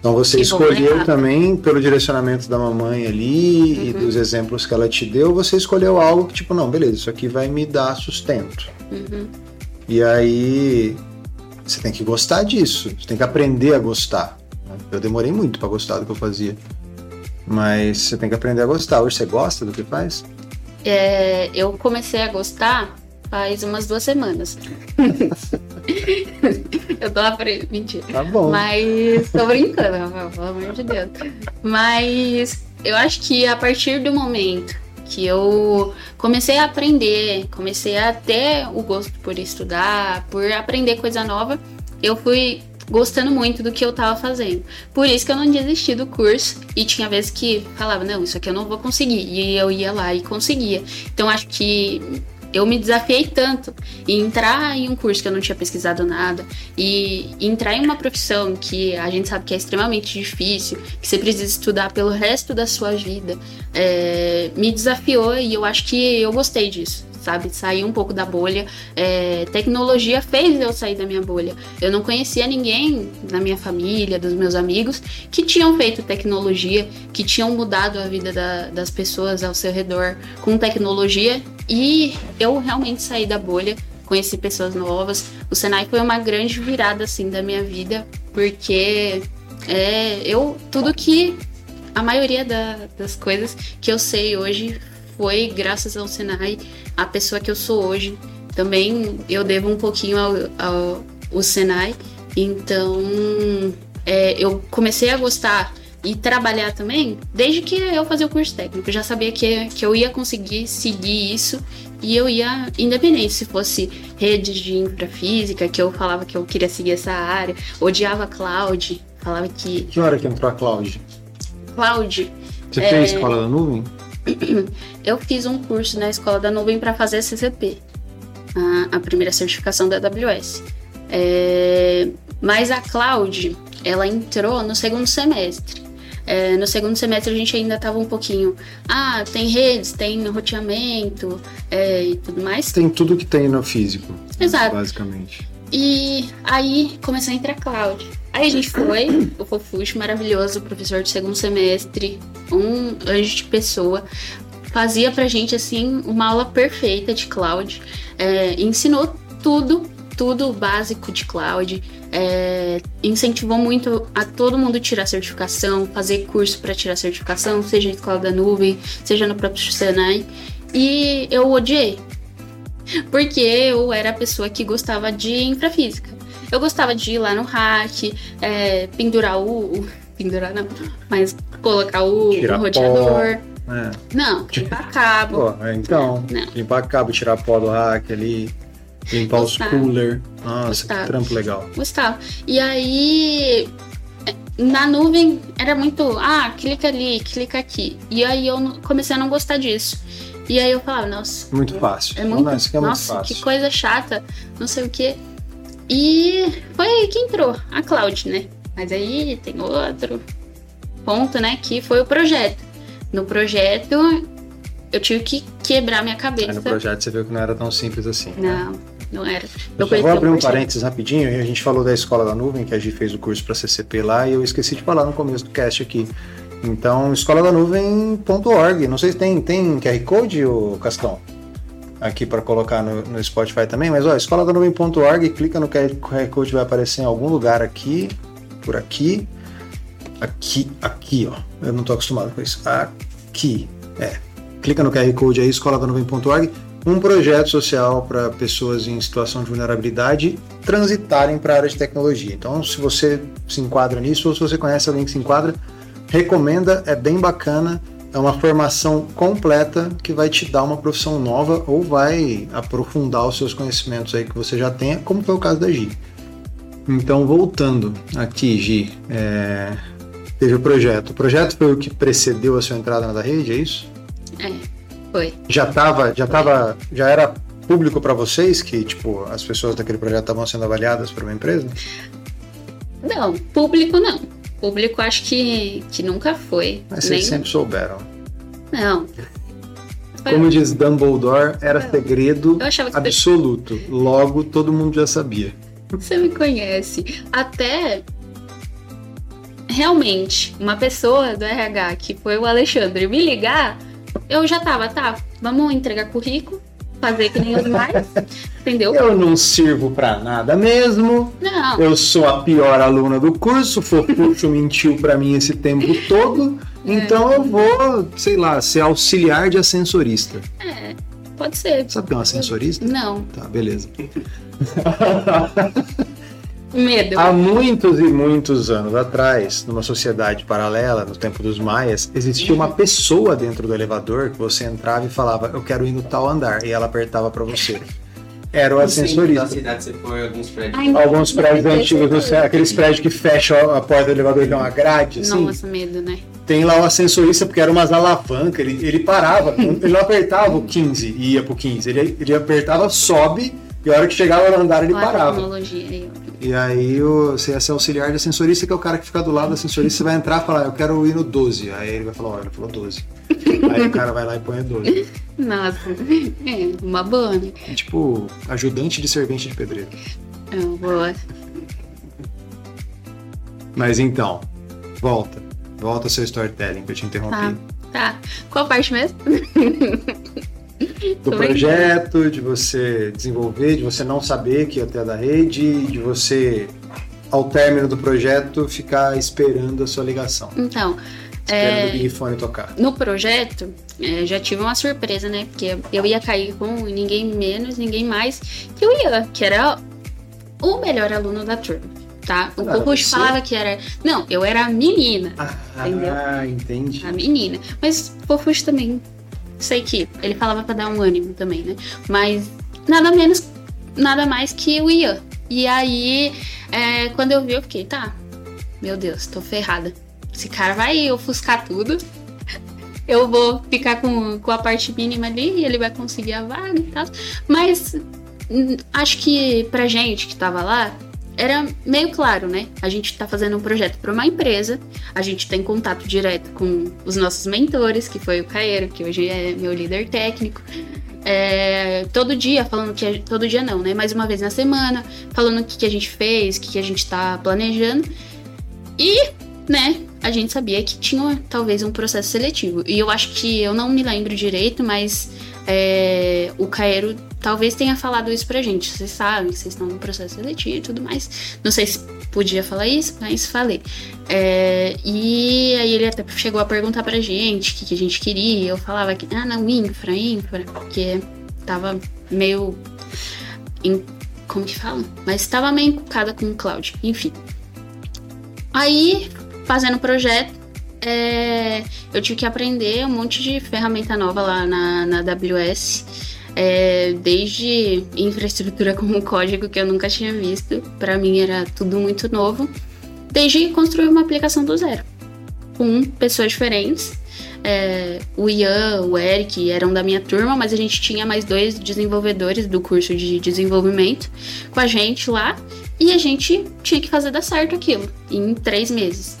Então você Que bom, né, escolheu também pelo direcionamento da mamãe ali e Uhum. dos exemplos que ela te deu, você escolheu algo que tipo, não, beleza, isso aqui vai me dar sustento. Uhum. E aí você tem que gostar disso, você tem que aprender a gostar. né? Eu demorei muito para gostar do que eu fazia. Mas você tem que aprender a gostar. Hoje você gosta do que faz? É, eu comecei a gostar faz umas duas semanas. eu tô aprendendo. Mentira. Tá bom. Mas tô brincando, Rafael, pelo amor de Deus. Mas eu acho que a partir do momento que eu comecei a aprender, comecei a ter o gosto por estudar, por aprender coisa nova, eu fui gostando muito do que eu tava fazendo. Por isso que eu não desisti do curso e tinha vezes que falava, não, isso aqui eu não vou conseguir. E eu ia lá e conseguia. Então acho que eu me desafiei tanto em entrar em um curso que eu não tinha pesquisado nada e entrar em uma profissão que a gente sabe que é extremamente difícil, que você precisa estudar pelo resto da sua vida, é, me desafiou e eu acho que eu gostei disso. Sabe, sair um pouco da bolha. É, tecnologia fez eu sair da minha bolha. Eu não conhecia ninguém na minha família, dos meus amigos, que tinham feito tecnologia, que tinham mudado a vida da- das pessoas ao seu redor com tecnologia. E eu realmente saí da bolha, conheci pessoas novas. O Senai foi uma grande virada assim da minha vida, porque é, eu tudo que a maioria da- das coisas que eu sei hoje foi graças ao Senai, a pessoa que eu sou hoje. Também eu devo um pouquinho ao, ao, ao Senai. Então é, eu comecei a gostar e trabalhar também desde que eu fazia o curso técnico. Eu já sabia que, que eu ia conseguir seguir isso e eu ia, independente se fosse redes de infrafísica, que eu falava que eu queria seguir essa área, odiava cloud, falava que Que hora que entrou a Cláudia? cloud Você É. fez escola da nuvem? Eu fiz um curso na escola da nuvem para fazer CCP, a, a primeira certificação da AWS. É, mas a cloud, ela entrou no segundo semestre. É, no segundo semestre a gente ainda estava um pouquinho. Ah, tem redes, tem roteamento é, e tudo mais. Tem tudo que tem no físico. Exato. Basicamente. E aí começou a entrar cloud. Aí a gente foi, o Fofuxo, maravilhoso, professor de segundo semestre, um anjo de pessoa, fazia pra gente assim uma aula perfeita de cloud, é, ensinou tudo, tudo básico de cloud, é, incentivou muito a todo mundo tirar certificação, fazer curso para tirar certificação, seja na escola da nuvem, seja no próprio Senai. E eu odiei, porque eu era a pessoa que gostava de infrafísica. Eu gostava de ir lá no hack, é, pendurar o, Pendurar não, mas colocar o, o roteador. É. Não, limpar cabo. Pô, é, então, Não. limpar cabo, tirar pó do hack ali, limpar os Gostava. cooler. Nossa, Gostava. que trampo legal. Gostava. E aí, é, na nuvem era muito, ah, clica ali, clica aqui. E aí eu comecei a não gostar disso. E aí eu falava, nossa, Muito fácil. É muito, Não, é nossa, muito fácil. que coisa chata, não sei o que. E foi aí que entrou a Cloud, né? Mas aí tem outro ponto, né? Que foi o projeto. No projeto, eu tive que quebrar minha Aí cabeça. no projeto você viu que não era tão simples assim. né? Não, não era. Eu Eu vou abrir um parênteses rapidinho. A gente falou da Escola da Nuvem, que a gente fez o curso para CCP lá, e eu esqueci de falar no começo do cast aqui. Então, escola da nuvem.org. Não sei se tem, tem QR Code, ô Cascão? Aqui para colocar no, no Spotify também, mas ó, escola da nuvem.org, clica no QR Code, vai aparecer em algum lugar aqui, por aqui, aqui, aqui, ó. Eu não tô acostumado com isso. Aqui, é. Clica no QR Code aí, escola da nuvem.org um projeto social para pessoas em situação de vulnerabilidade transitarem para a área de tecnologia. Então, se você se enquadra nisso ou se você conhece alguém que se enquadra, recomenda, é bem bacana. É uma formação completa que vai te dar uma profissão nova ou vai aprofundar os seus conhecimentos aí que você já tenha, como foi o caso da Gi. Então, voltando aqui, Gi, é, teve o projeto. O projeto foi o que precedeu a sua entrada na da rede, é isso? É, foi. Já tava, já tava, já era público para vocês que, tipo, as pessoas daquele projeto estavam sendo avaliadas por uma empresa? Não, público não. Público acho que, que nunca foi. Mas vocês Nem... sempre souberam. Não. Foi- Como diz Dumbledore, era segredo absoluto. Logo, todo mundo já sabia. Você me conhece. Até realmente, uma pessoa do RH, que foi o Alexandre, me ligar, eu já tava, tá, vamos entregar currículo, fazer que nem os mais, entendeu? Eu não sirvo pra nada mesmo. Não, Eu sou a pior aluna do curso. O Fofuxo mentiu pra mim esse tempo todo. Então eu vou, sei lá, ser auxiliar de ascensorista. é, pode ser. Sabe que é um ascensorista? Não, Tá, beleza. medo. Há muitos e muitos anos atrás, numa sociedade paralela, no tempo dos maias, existia uma pessoa dentro do elevador que você entrava e falava, eu quero ir no tal andar, e ela apertava pra você. Era o ascensorista. cidade você foi alguns prédios. Ai, Alguns não prédios antigos, você- aqueles prédios que fecham a porta do elevador e dão uma grade, assim, Nossa, medo, né? tem lá o ascensorista, porque era umas alavancas, ele, ele parava, ele não apertava o 15 e ia pro 15, ele, ele apertava, sobe, e a hora que chegava no andar ele Olha a parava. tecnologia aí, ó. E aí você ia ser auxiliar de ascensorista, que é o cara que fica do lado do ascensorista, você vai entrar e falar, eu quero ir no 12. Aí ele vai falar, olha, ele falou 12. aí o cara vai lá e põe o 12. Nossa, é, uma boa, né? É tipo, ajudante de servente de pedreiro. É uma boa. Mas então, volta. Volta ao seu storytelling, que eu te interrompi. Tá, tá. Qual parte mesmo? Do projeto, de você desenvolver, de você não saber que ia ter da rede, de você, ao término do projeto, ficar esperando a sua ligação. Então, Esperando É. o Big Fone tocar. no projeto, é, já tive uma surpresa, né? Porque eu ia cair com ninguém menos, ninguém mais que o Ian, que era o melhor aluno da turma, tá? O Não falava que era. Não, eu era a menina, Entendeu? Ah, entendi. a menina. Mas o Kokush também, sei que ele falava pra dar um ânimo também, né? Mas nada menos, nada mais que o Ian. E aí, é, quando eu vi, eu fiquei, tá, meu Deus, tô ferrada. Esse cara vai ofuscar tudo. Eu vou ficar com, com a parte mínima ali e ele vai conseguir a vaga e tal. Mas hum, acho que pra gente que tava lá, era meio claro, né? A gente tá fazendo um projeto para uma empresa, a gente tem contato direto com os nossos mentores, que foi o Caeiro, que hoje é meu líder técnico. É, todo dia falando que. a- todo dia não, né? Mais uma vez na semana, falando o que, que a gente fez, o que, que a gente tá planejando. E, né, a gente sabia que tinha talvez um processo seletivo. E eu acho que eu não me lembro direito, mas é, o Caeiro talvez tenha falado isso pra gente. Vocês sabem que vocês estão no processo seletivo e tudo mais. Não sei se podia falar isso, mas falei. É, e aí ele até chegou a perguntar pra gente o que, que a gente queria. Eu falava que, ah, não, infra, infra, porque tava meio. em- como que fala? Mas tava meio encucada com o cloud, enfim. Aí, fazendo o projeto, é, eu tive que aprender um monte de ferramenta nova lá na, na AWS. é, desde infraestrutura como código que eu nunca tinha visto. Pra mim era tudo muito novo. Desde construir uma aplicação do zero. Com pessoas diferentes. É, o Ian, o Eric eram da minha turma, mas a gente tinha mais dois desenvolvedores do curso de desenvolvimento com a gente lá. E a gente tinha que fazer dar certo aquilo em três meses,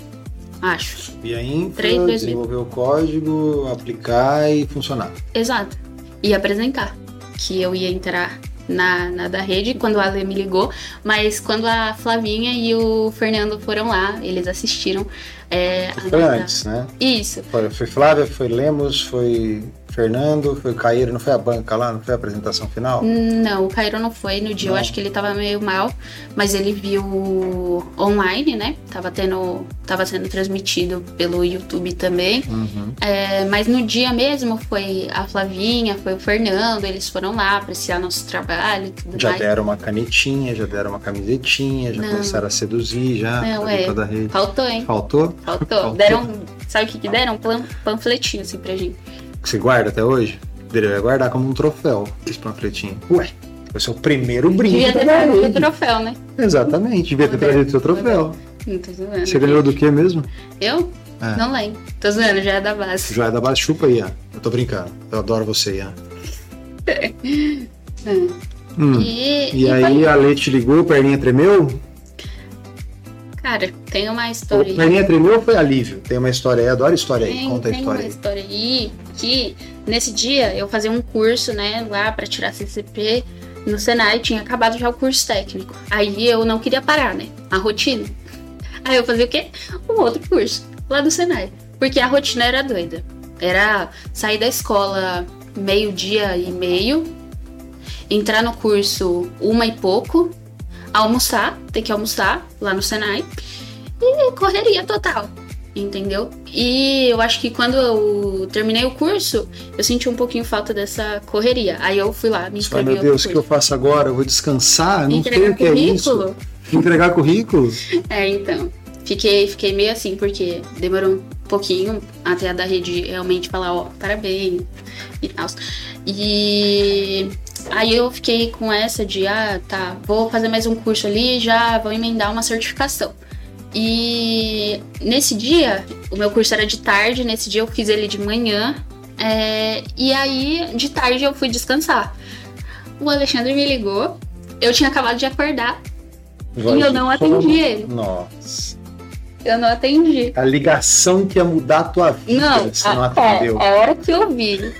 acho. E a infra, desenvolver o código, aplicar e funcionar. Exato. E apresentar que eu ia entrar na, na da rede quando a Ale me ligou, mas quando a Flavinha e o Fernando foram lá, eles assistiram. É, Foi antes, né? Isso, Foi, foi Flávia, foi Lemos, foi Fernando, foi Caíro, não foi a banca lá, não foi a apresentação final? Não, o Cairo não foi no dia, Não. eu acho que ele tava meio mal, mas ele viu online, né? Tava tendo. Tava sendo transmitido pelo YouTube também. Uhum. É, mas no dia mesmo foi a Flavinha, foi o Fernando, eles foram lá apreciar nosso trabalho e tudo Já mais. deram uma canetinha, já deram uma camisetinha, já Não. começaram a seduzir já. Não, é. toda a rede. Faltou, hein? Faltou? Faltou. Faltou. Deram. Sabe o que, que deram? Panfletinho assim pra gente. Você guarda até hoje? Deveria guardar como um troféu esse panfletinho. Ué, Vai ser o primeiro brinde Devia ter trazido o troféu, né? Exatamente, devia ter trazido seu troféu. Não tô zoando. Você ganhou do que mesmo? Eu? É. Não lembro. Tô zoando, já é da base. Joia da base, chupa aí, Ian. Eu tô brincando. Eu adoro você, Ian. Hum. E, E aí a Lê te ligou, perninha tremeu? Cara, tem uma O história aí. perninha tremeu foi alívio? Tem uma história aí, adoro história aí. Tem, Conta a tem história uma aí. história aí que nesse dia eu fazia um curso, né, lá pra tirar CCP no Senai, tinha acabado já o curso técnico. Aí eu não queria parar, né? A rotina. Aí eu fazia o quê? Um outro curso lá do Senai. Porque a rotina era doida. Era sair da escola meio-dia e meio, entrar no curso uma e pouco, almoçar, ter que almoçar lá no Senai e correria total entendeu? E eu acho que quando eu terminei o curso, eu senti um pouquinho falta dessa correria. Aí eu fui lá, me inscrevi meu Deus, o que eu faço agora? Eu vou descansar? Não sei o que é isso. Entregar currículo? É, então. Fiquei, fiquei meio assim, porque demorou pouquinho até a da rede realmente falar, ó, parabéns e tal. E aí eu fiquei com essa de, ah, tá, vou fazer mais um curso ali, já vou emendar uma certificação. E nesse dia, o meu curso era de tarde, nesse dia eu fiz ele de manhã. é, e aí, de tarde, eu fui descansar. O Alexandre me ligou, eu tinha acabado de acordar e eu não atendi ele. Nossa. Eu não atendi. A ligação que ia mudar a tua vida, Não, não a, atendeu. é, a hora que eu vi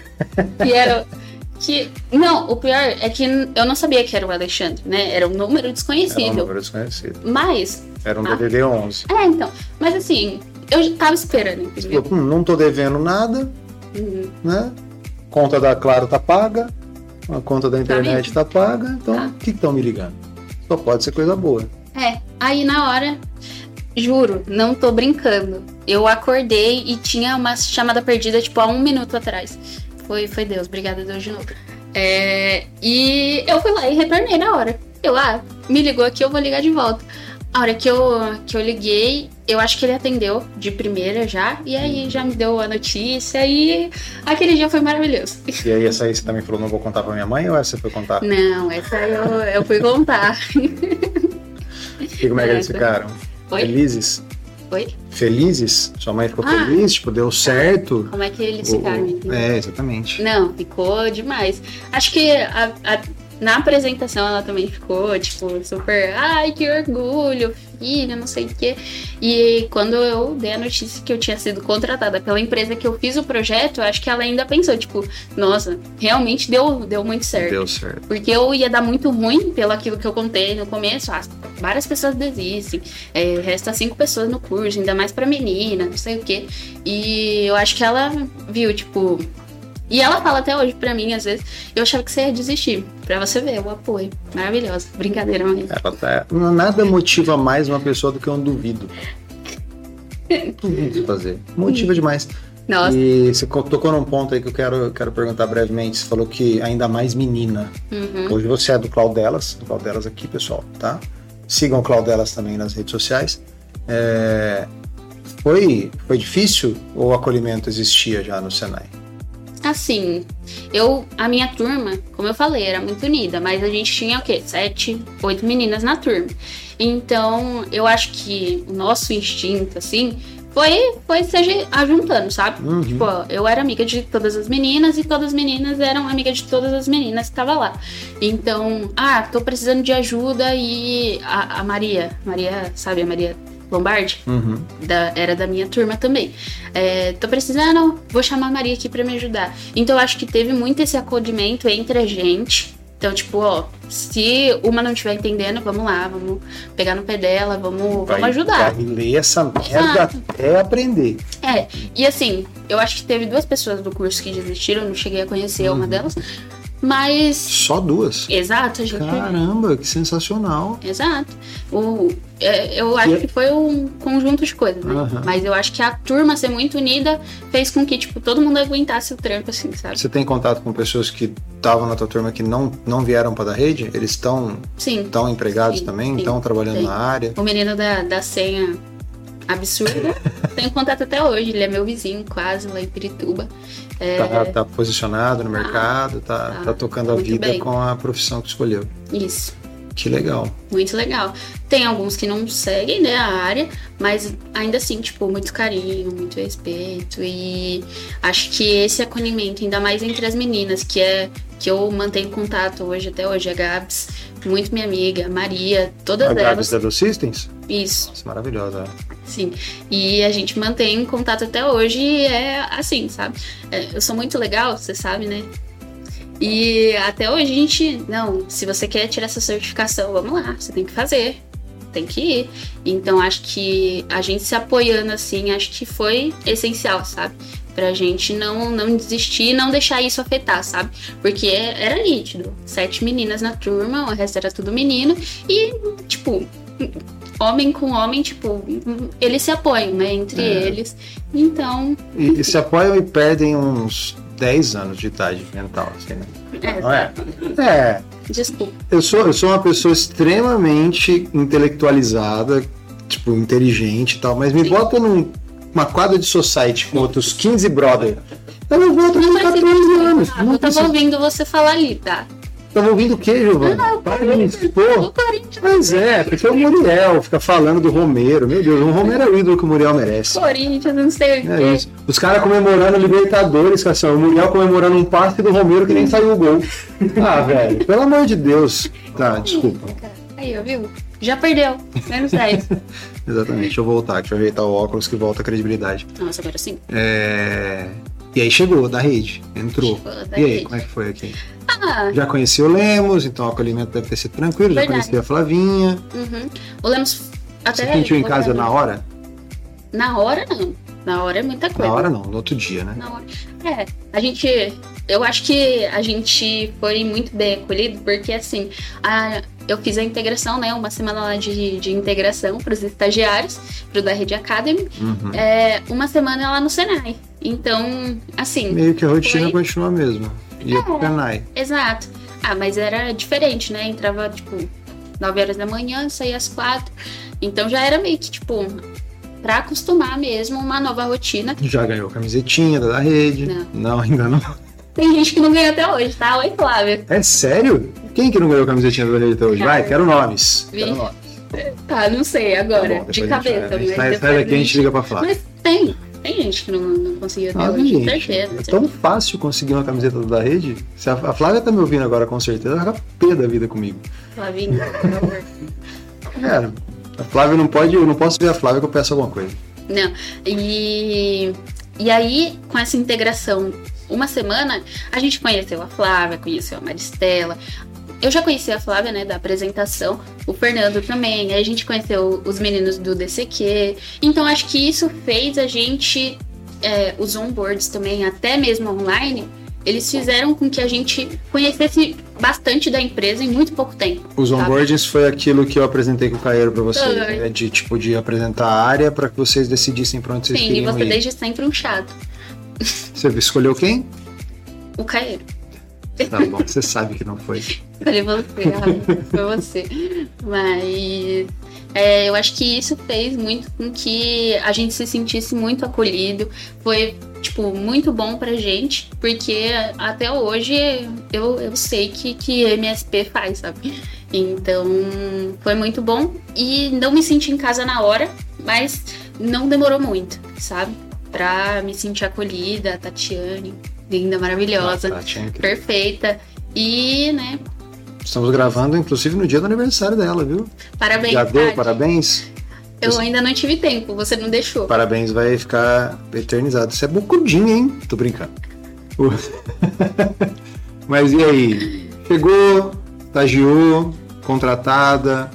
que era. Que, não, o pior é que eu não sabia que era o Alexandre, né? Era um número Era um desconhecido. número desconhecido. Mas, Era um Ah. DDD 11. é, então. Mas assim, eu tava esperando, entendeu? hum, não tô devendo nada, Uhum. né? Conta da Claro tá paga, a conta da internet tá paga, então Tá. o que estão me ligando? Só pode ser coisa boa. É, aí na hora, juro, não tô brincando. Eu acordei e tinha uma chamada perdida, tipo, há um minuto atrás. Foi, foi Deus, obrigada Deus de novo. É, e eu fui lá e retornei na hora. Eu, ah, me ligou aqui, eu vou ligar de volta. A hora que eu, que eu liguei, eu acho que ele atendeu de primeira já, e aí já me deu a notícia, e aquele dia foi maravilhoso. E aí, essa aí você também falou, não vou contar pra minha mãe ou essa você foi contar? Não, essa eu, eu fui contar. E como é que eles ficaram? Oi? Felizes? Oi? Felizes? Sua mãe ficou Ah. feliz? Tipo, deu certo? Como é que eles ficaram? o-? É, exatamente. Não, ficou demais. Acho que a- a- na apresentação ela também ficou, tipo, super. Ai, que orgulho, filha, não sei o quê. E quando eu dei a notícia que eu tinha sido contratada pela empresa que eu fiz o projeto, eu acho que ela ainda pensou, tipo, nossa, realmente deu, deu muito certo. Deu certo. Porque eu ia dar muito ruim pelo aquilo que eu contei no começo. Ah, várias pessoas desistem. É, resta cinco pessoas no curso, ainda mais pra menina, não sei o quê. E eu acho que ela viu, tipo. E ela fala até hoje pra mim, às vezes, eu achava que você ia desistir. Pra você ver o apoio. Maravilhosa. Brincadeira, mãe. Ela tá... Nada motiva mais uma pessoa do que um duvido. Duvido fazer. Motiva demais. Nossa. E você co- tocou num ponto aí que eu quero, quero perguntar brevemente. Você falou que ainda mais menina. Uhum. Hoje você é do Claudelas, do Claudelas aqui, pessoal, tá? Sigam o Claudelas também nas redes sociais. É, Foi, foi difícil ou o acolhimento existia já no Senai? Assim, eu, a minha turma, como eu falei, era muito unida, mas a gente tinha o quê? Sete, oito meninas na turma. Então, eu acho que o nosso instinto, assim, foi, foi se aju- ajuntando, sabe? Uhum. Tipo, eu era amiga de todas as meninas e todas as meninas eram amigas de todas as meninas que estavam lá. Então, ah, tô precisando de ajuda e a, a Maria, Maria, sabe a Maria Lombardi? Uhum. da- era da minha turma também. É, tô precisando, vou chamar a Maria aqui pra me ajudar. Então eu acho que teve muito esse acolhimento entre a gente. Então, tipo, ó, se uma não estiver entendendo, vamos lá, vamos pegar no pé dela, vamos, Vai- vamos ajudar. Vai ler essa merda Exato. até aprender. É, e assim, eu acho que teve duas pessoas do curso que desistiram, não cheguei a conhecer uma delas, mas. Só duas? Exato, gente. Caramba, que sensacional. Exato. O, é, eu acho E- que foi um conjunto de coisas, né? Aham. Mas eu acho que a turma ser muito unida fez com que, tipo, todo mundo aguentasse o trampo, assim, sabe? Você tem contato com pessoas que estavam na tua turma que não, não vieram para da rede? Eles estão Sim. estão empregados Sim, também? Estão trabalhando sim. na área? O menino da, da senha absurda. Tenho contato até hoje, ele é meu vizinho, quase, lá em Pirituba. É, Tá, tá posicionado no mercado, tá, tá. tá tocando a vida bem. com a profissão que escolheu. Isso. Que legal. Muito legal. Tem alguns que não seguem, né, a área, mas ainda assim, tipo, muito carinho, muito respeito. E acho que esse acolhimento, ainda mais entre as meninas, que é que eu mantenho contato hoje, até hoje, a Gabs, muito minha amiga, a Maria, todas A elas. Gabs da Systems? Isso, Nossa, maravilhosa. sim. E a gente mantém contato até hoje e é assim, sabe? É, eu sou muito legal, você sabe, né? E até hoje a gente, não, se você quer tirar essa certificação, vamos lá, você tem que fazer, tem que ir. Então acho que a gente se apoiando assim, acho que foi essencial, sabe? Pra gente não, não desistir e não deixar isso afetar, sabe? Porque era nítido. Sete meninas na turma, o resto era tudo menino. E, tipo, homem com homem, tipo, eles se apoiam, né? Entre É. eles. Então, E, e se apoiam e perdem uns 10 anos de idade mental, assim, né? é, Não é? É. desculpa. Eu sou, eu sou uma pessoa extremamente intelectualizada, tipo, inteligente e tal, mas me Sim. bota num- numa quadra de society com outros 15 brother. Eu não volto com Mas 14 anos. Não eu tava ouvindo você falar ali, tá? Tava ouvindo o quê, Giovanni? Não, Para de me expor. Mas é, porque o Muriel fica falando do Romero. Meu Deus, o Romero é o ídolo que o Muriel merece. Corinthians, não sei o É isso. Os caras comemorando Libertadores, Cação. O Muriel comemorando um passe do Romero que nem saiu o gol. Ah, velho, pelo amor de Deus. Tá, desculpa. Aí, ó, viu? Já perdeu. Menos 10. Exatamente, deixa eu voltar, deixa eu ajeitar o óculos que volta a credibilidade. Nossa, agora sim. É... E aí chegou da rede, entrou. Chegou da e aí, rede. como é que foi aqui? Ah, Já conheci o Lemos, então o acolhimento deve ter sido tranquilo. Já Verdade. conheci a Flavinha. uhum. O Lemos até. Você sentiu em casa na hora? Na hora, não. Na hora é muita coisa. Na hora não, no outro dia, né? Na hora. É, a gente. Eu acho que a gente foi muito bem acolhido, porque assim, a- eu fiz a integração, né? Uma semana lá de, de integração para os estagiários, pro da Rede Academy. Uhum. É, uma semana lá no Senai. Então, assim, Meio que a rotina Foi. continua a mesma. Ia pro É. Canai. exato. Ah, mas era diferente, né? Entrava, tipo, 9 horas da manhã, saía às 4. Então já era meio que, tipo, pra acostumar mesmo uma nova rotina. Já ganhou camisetinha da rede? Não. ainda não. Tem gente que não ganha até hoje, tá? Oi, Flávia. É sério? Quem que não ganhou camisetinha da rede até hoje? Vai, quero nomes. Quero nomes. Tá, não sei Tá agora. bom, depois de a cabeça. a gente sai, sai daqui a gente liga pra Flávia. Mas tem. Tem gente que não, não conseguiu até Nossa, hoje, gente, certeza. é tão fácil conseguir uma camiseta da rede. Se a, a Flávia tá me ouvindo agora, com certeza, ela vai ficar pé da vida comigo. Flavinha, por favor. Cara, a Flávia não pode, eu não posso ver a Flávia que eu peço alguma coisa. Não. E, e aí, com essa integração, uma semana, a gente conheceu a Flávia, conheceu a Maristela. Eu já conhecia a Flávia, né, da apresentação, o Fernando também. Aí a gente conheceu os meninos do DCQ. Então, acho que isso fez a gente, é, os onboards também, até mesmo online, eles fizeram com que a gente conhecesse bastante da empresa em muito pouco tempo. Os sabe? onboardings foi aquilo que eu apresentei com o Caeiro pra vocês. Foi. né? De tipo de apresentar a área pra que vocês decidissem pra onde vocês Sim, e queriam você ir. desde sempre um chato. Você escolheu quem? O Caeiro. Tá bom, você sabe que não foi. Foi você, Rafa, foi você. Mas é, eu acho que isso fez muito com que a gente se sentisse muito acolhido. Foi, tipo, muito bom pra gente, porque até hoje eu, eu sei que, que MSP faz, sabe? Então foi muito bom e não me senti em casa na hora, mas não demorou muito, sabe? Pra me sentir acolhida, a Tatiane, linda, maravilhosa, é incrível. perfeita. E, né, Estamos gravando, inclusive, no dia do aniversário dela, viu? Parabéns, Já deu, Tati. parabéns. Eu ainda não tive tempo, você não deixou. Parabéns, vai ficar eternizado. Você é bucudinho, hein? Tô brincando. Mas e aí? Chegou, estagiou, contratada,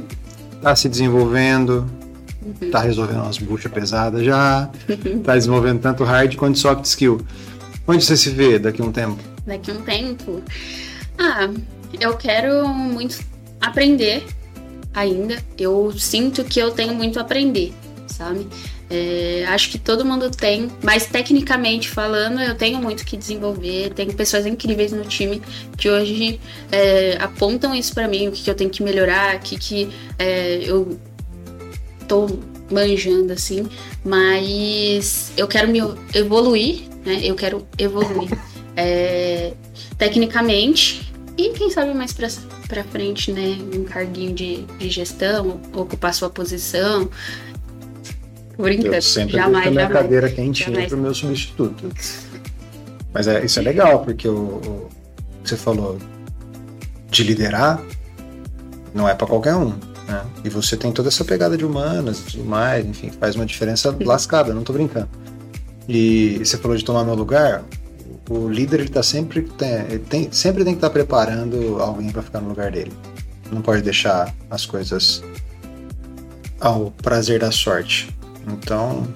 tá se desenvolvendo, Uhum. tá resolvendo umas buchas pesadas já, tá desenvolvendo tanto hard quanto soft skill. Onde você se vê daqui a um tempo? Daqui a um tempo. Ah, eu quero muito aprender ainda. Eu sinto que eu tenho muito a aprender, sabe? É, acho que todo mundo tem, mas tecnicamente falando, eu tenho muito que desenvolver. Tenho pessoas incríveis no time que hoje é, apontam isso pra mim, o que, que eu tenho que melhorar, o que, que é, eu tô manjando assim, mas eu quero me evoluir, né? Eu quero evoluir é, tecnicamente e quem sabe mais pra, pra frente, né? Um carguinho de, de gestão, ocupar sua posição. Brincando, Eu sempre jamais, deixo a minha jamais. cadeira quentinha Jamais. pro meu substituto. Mas é, isso é legal, porque o, o você falou de liderar não é pra qualquer um. Né? E você tem toda essa pegada de humanas e tudo mais, enfim, faz uma diferença lascada, não tô brincando. E você falou de tomar meu lugar, o líder ele tá sempre tem, ele tem- sempre tem que estar preparando alguém para ficar no lugar dele. Não pode deixar as coisas ao prazer da sorte. Então,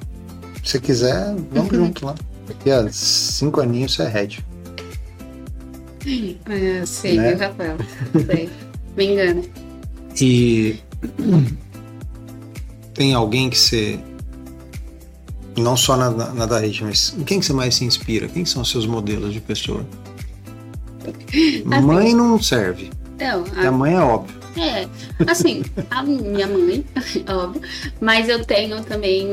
se quiser, vamos junto lá. Daqui a cinco aninhos você é head. É, sei, Né? viu, Rafael? Sei. Me engana. E tem alguém que você. Não só na, na, na da rede, mas em quem que você mais se inspira? Quem são os seus modelos de pessoa? Mãe não serve. Então, A a, mãe é óbvio. É, assim, a minha mãe, óbvio, mas eu tenho também,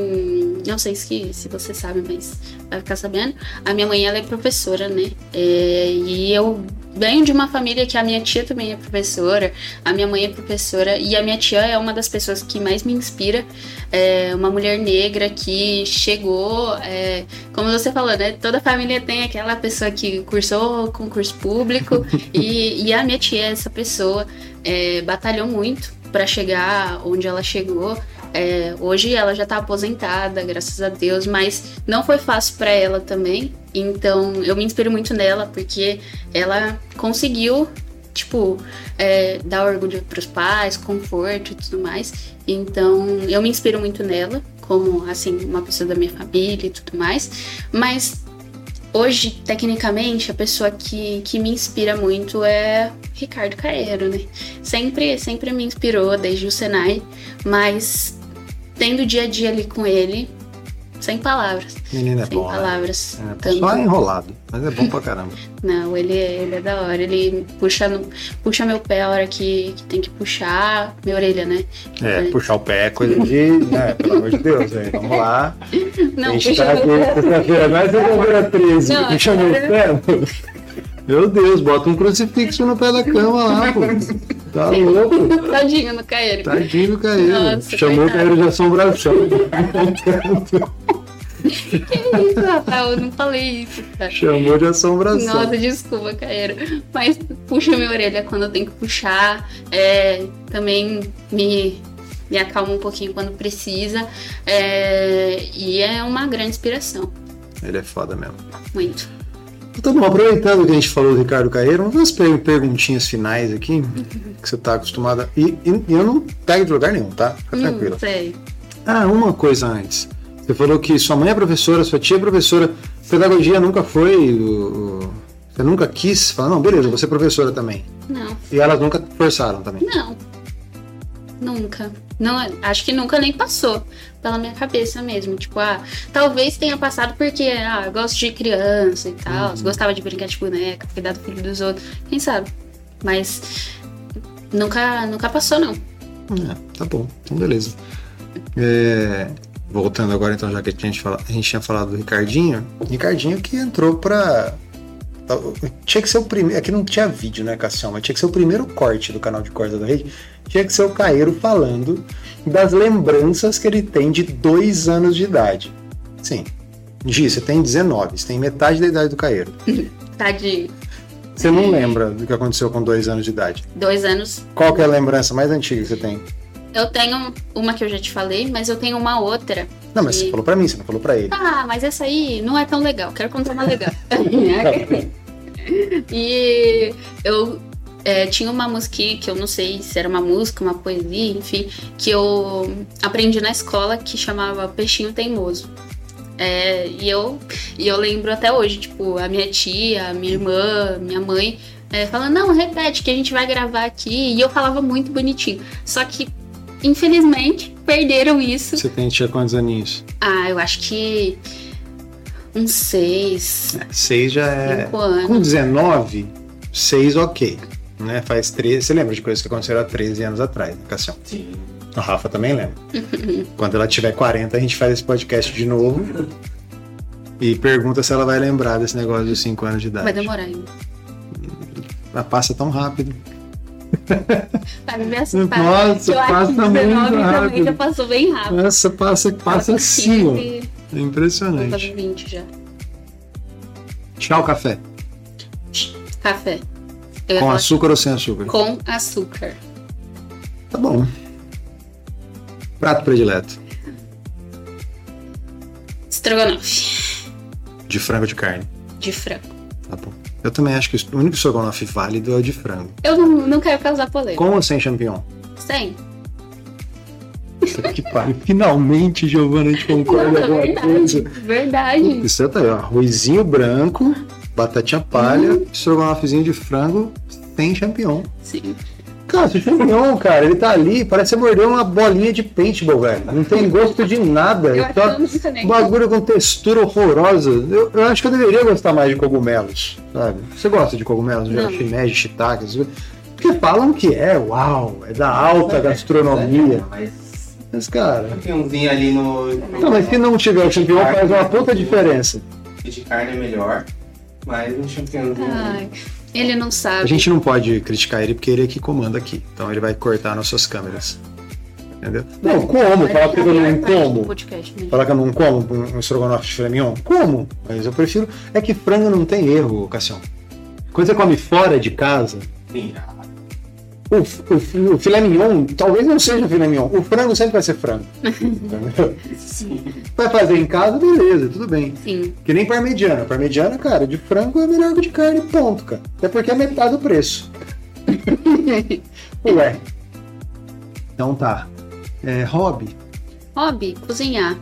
não sei se, se você sabe, mas vai ficar sabendo, a minha mãe, ela é professora, né? É, e eu venho de uma família que a minha tia também é professora, a minha mãe é professora, e a minha tia é uma das pessoas que mais me inspira, é uma mulher negra que chegou, é, como você falou, né? Toda família tem aquela pessoa que cursou concurso público, e, e a minha tia é essa pessoa, é, batalhou muito para chegar onde ela chegou. É, hoje ela já tá aposentada, graças a Deus, mas não foi fácil para ela também. Então eu me inspiro muito nela porque ela conseguiu, tipo, é, dar orgulho pros pais, conforto e tudo mais. Então eu me inspiro muito nela, como assim, uma pessoa da minha família e tudo mais. Mas hoje, tecnicamente, a pessoa que, que me inspira muito é Ricardo Caeiro, né? Sempre, sempre me inspirou desde o Senai, mas tendo dia a dia ali com ele, sem palavras. Menino é sem bom. né? palavras. É, Tanto- só enrolado, mas é bom pra caramba. Não, ele, é- ele é da hora. Ele puxa, no- puxa meu pé a hora que, que tem que puxar, minha orelha, né? É, puxar o pé é coisa de. Né, pelo amor de Deus, aí, vamos lá. Não, a gente puxa tá aqui meu pé. sexta-feira, não é segunda-feira 13, Não, que chamou o agora- pé. Meu Deus, bota um crucifixo no pé da cama lá, pô. Tá louco? Tadinho no Caeiro. Tadinho do Caíro. Nossa, Chamou o coitado. Caíro de assombração. Que isso, Rafael? Eu não falei isso, cara. Chamou de assombração. Nossa, desculpa, Caeiro. Mas puxa minha orelha quando eu tenho que puxar. É, também me, me acalma um pouquinho quando precisa. É, e é uma grande inspiração. Ele é foda mesmo. Muito. Então, bom, aproveitando que a gente falou do Ricardo Caeiro, vamos umas per- perguntinhas finais aqui, que você tá acostumada. E, e- eu não pego de lugar nenhum, tá? Fica tranquilo. Hum, sei. Ah, uma coisa antes. Você falou que sua mãe é professora, sua tia é professora. Pedagogia nunca foi. o- Você nunca quis falar, não, beleza, você é professora também. Não, E elas nunca forçaram também. não. Nunca. Não, acho que nunca nem passou pela minha cabeça mesmo. Tipo, ah, talvez tenha passado porque, ah, eu gosto de criança e tal. Uhum. Gostava de brincar de boneca, cuidar do filho dos outros. Quem sabe? Mas nunca, nunca passou, não. É, tá bom, então beleza. É, voltando agora, então, já que a gente, fala, a gente tinha falado do Ricardinho, Ricardinho que entrou pra. Tinha que ser o primeiro. Aqui não tinha vídeo, né, Cassião? Mas tinha que ser o primeiro corte do canal de corte da rede. Tinha que ser o Caeiro falando das lembranças que ele tem de dois anos de idade. Sim. Gi, você tem 19, você tem metade da idade do Caeiro. Tadinho. Você não lembra do que aconteceu com dois anos de idade. Dois anos. Qual que é a lembrança mais antiga que você tem? Eu tenho uma que eu já te falei, mas eu tenho uma outra. Não, mas você falou pra mim, você não falou pra ele. Ah, mas essa aí não é tão legal. Quero contar uma legal. e eu é, tinha uma musiquinha que eu não sei se era uma música, uma poesia, enfim, que eu aprendi na escola que chamava Peixinho Teimoso. É, e, eu, e eu lembro até hoje, tipo, a minha tia, a minha irmã, minha mãe, é, falando, não, repete que a gente vai gravar aqui. E eu falava muito bonitinho. Só que, infelizmente, perderam isso. Você tem, tinha quantos aninhos? Ah, eu acho que uns seis, Seis já é. cinco anos. Com 19, seis ok. Né? Faz 13. Você lembra de coisas que aconteceram há 13 anos atrás, né, Cassião? Sim. A Rafa também lembra. Quando ela tiver 40, a gente faz esse podcast de novo. E pergunta se ela vai lembrar desse negócio dos 5 anos de idade. Vai demorar ainda. Mas passa tão rápido. Vai me. Nossa, eu acho passa que 19 muito também rápido. já passou bem rápido. Nossa, passa, passa assim, ó. 15, É Vou fazer impressionante. 20 já. Tchau, café. Café. Eu Com açúcar ou sem açúcar? com açúcar. Tá bom. Prato predileto. Estrogonofe. De frango ou de carne? De frango. Tá bom. Eu também acho que o único estrogonofe válido é o de frango. Eu não, não quero causar polêmica. Com ou sem champignon? Sem. Que pariu. Finalmente, Giovana, a gente concorda Não, alguma verdade. coisa. Verdade. Isso tá aí, ó. Arrozinho branco, batatinha palha, Uhum. estrogonofezinho de frango sem champignon. Sim. Cara, esse champignon, cara, ele tá ali, parece que você mordeu uma bolinha de paintball, velho. Não tem gosto de nada. Eu É acho só um bagulho com textura horrorosa. Eu, eu acho que eu deveria gostar mais de cogumelos, sabe? Você gosta de cogumelos? Já Não. shimeji, shiitake? Porque falam que é, uau, é da alta gastronomia. Mas Mas, cara... championzinho ali no. Não, mas se não tiver o champignon, faz uma puta diferença. De carne é melhor. Mas um championzinho. Ele não sabe. A gente não pode criticar ele porque ele é que comanda aqui. Então ele vai cortar nossas câmeras. Entendeu? Não, como? Mas Falar que eu a não como. mesmo. Falar que eu não como um um estrogonofe de filé mignon? Como? Mas eu prefiro. É que frango não tem erro, Cassião. Quando você come fora de casa, Sim. O, o- o filé mignon talvez não seja filé mignon. O frango sempre vai ser frango. Entendeu? Vai fazer em casa, beleza, tudo bem. Sim. Que nem parmegiana. Parmegiana, cara, de frango é melhor que de carne, ponto, cara. Até porque é metade do preço. Ué. Então tá. É, hobby. Hobby, cozinhar.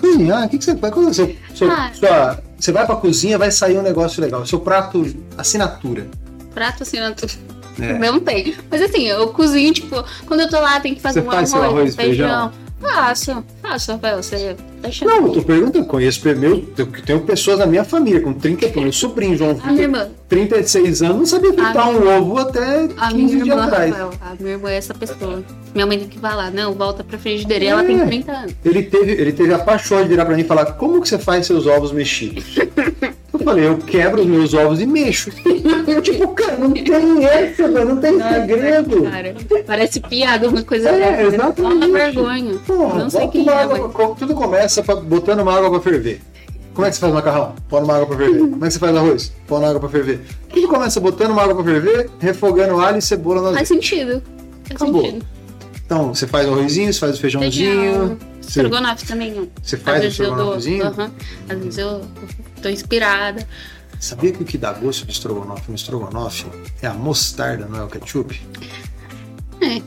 Cozinhar, o que, que você faz? Quando você, seu- Ah. sua- você vai pra cozinha, vai sair um negócio legal. Seu prato, assinatura. Prato assinatura. É. Não tem. Mas assim, eu cozinho, tipo, quando eu tô lá, tem que fazer Você um faz arroz, arroz e feijão? Faço, faço, Rafael. Você tá achando? Não, eu tô perguntando, conheço meu, eu tenho pessoas na minha família com 30 anos. Meu sobrinho, João A minha irmã. 36 anos, não sabia fritar um ovo até A 15 minha dias atrás. Rafael. A minha irmã é essa pessoa. Minha mãe tem que falar, não, volta pra frigideira. E ela É. tem 30 anos. Ele teve, ele teve a paixão de virar pra mim e falar: Como que você faz seus ovos mexidos? Eu falei: Eu quebro os meus ovos e mexo. tipo, cara, não tem essa, velho, não tem segredo. Cara, parece piada, uma coisa É, dessa, né? exatamente. Uma vergonha. Porra, não sei quem é, água, tudo começa pra- botando uma água pra ferver. Como é que você faz macarrão? Põe uma água pra ferver. Como é que você faz arroz? Põe uma água pra ferver. Tudo começa botando uma água pra ferver, refogando alho e cebola no Faz sentido. Faz Acabou. sentido. Então, você faz o arrozinho, você faz o feijãozinho, Estrogonofe também. você faz o vezes eu dou. estrogonofezinho. aham. Às vezes eu tô inspirada. Sabia que o que dá gosto de estrogonofe no estrogonofe é a mostarda, não é o ketchup? É.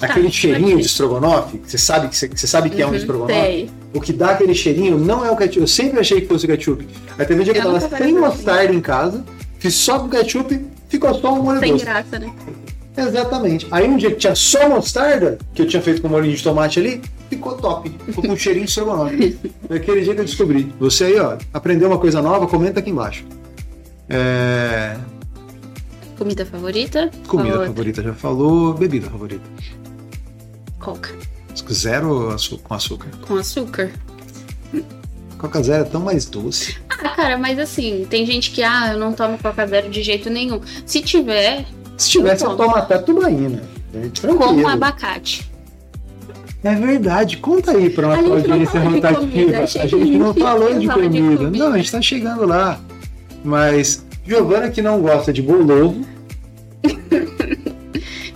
Aquele Tá, cheirinho pode de estrogonofe, que você sabe que, você, você sabe que é um Uhum, estrogonofe, sei. O que dá aquele cheirinho não é o ketchup. Eu sempre achei que fosse o ketchup. Aí teve um dia que eu tava sem mostarda em casa, fiz só com ketchup, ficou só um molho Sem doce. graça, né? Exatamente. Aí um dia que tinha só mostarda, que eu tinha feito com molhinho de tomate ali, ficou top. Ficou com um cheirinho de estrogonofe. Aquele dia que eu descobri. Você aí, ó, aprendeu uma coisa nova, comenta aqui embaixo. É... Comida favorita? Comida Qual outra? favorita já falou, bebida favorita. Coca. Zero com açúcar. Com açúcar. Coca zero é tão mais doce. Ah, cara, mas assim, tem gente que, ah, eu não tomo Coca Zero de jeito nenhum. Se tiver, Se eu Bom. tomo até tubaína. Com abacate. É verdade. Conta aí A gente não audiência rotativa. comida, A achei gente não falou de falar de comida. comida. Não, a gente tá chegando lá. Mas Giovana que não gosta de bolovo,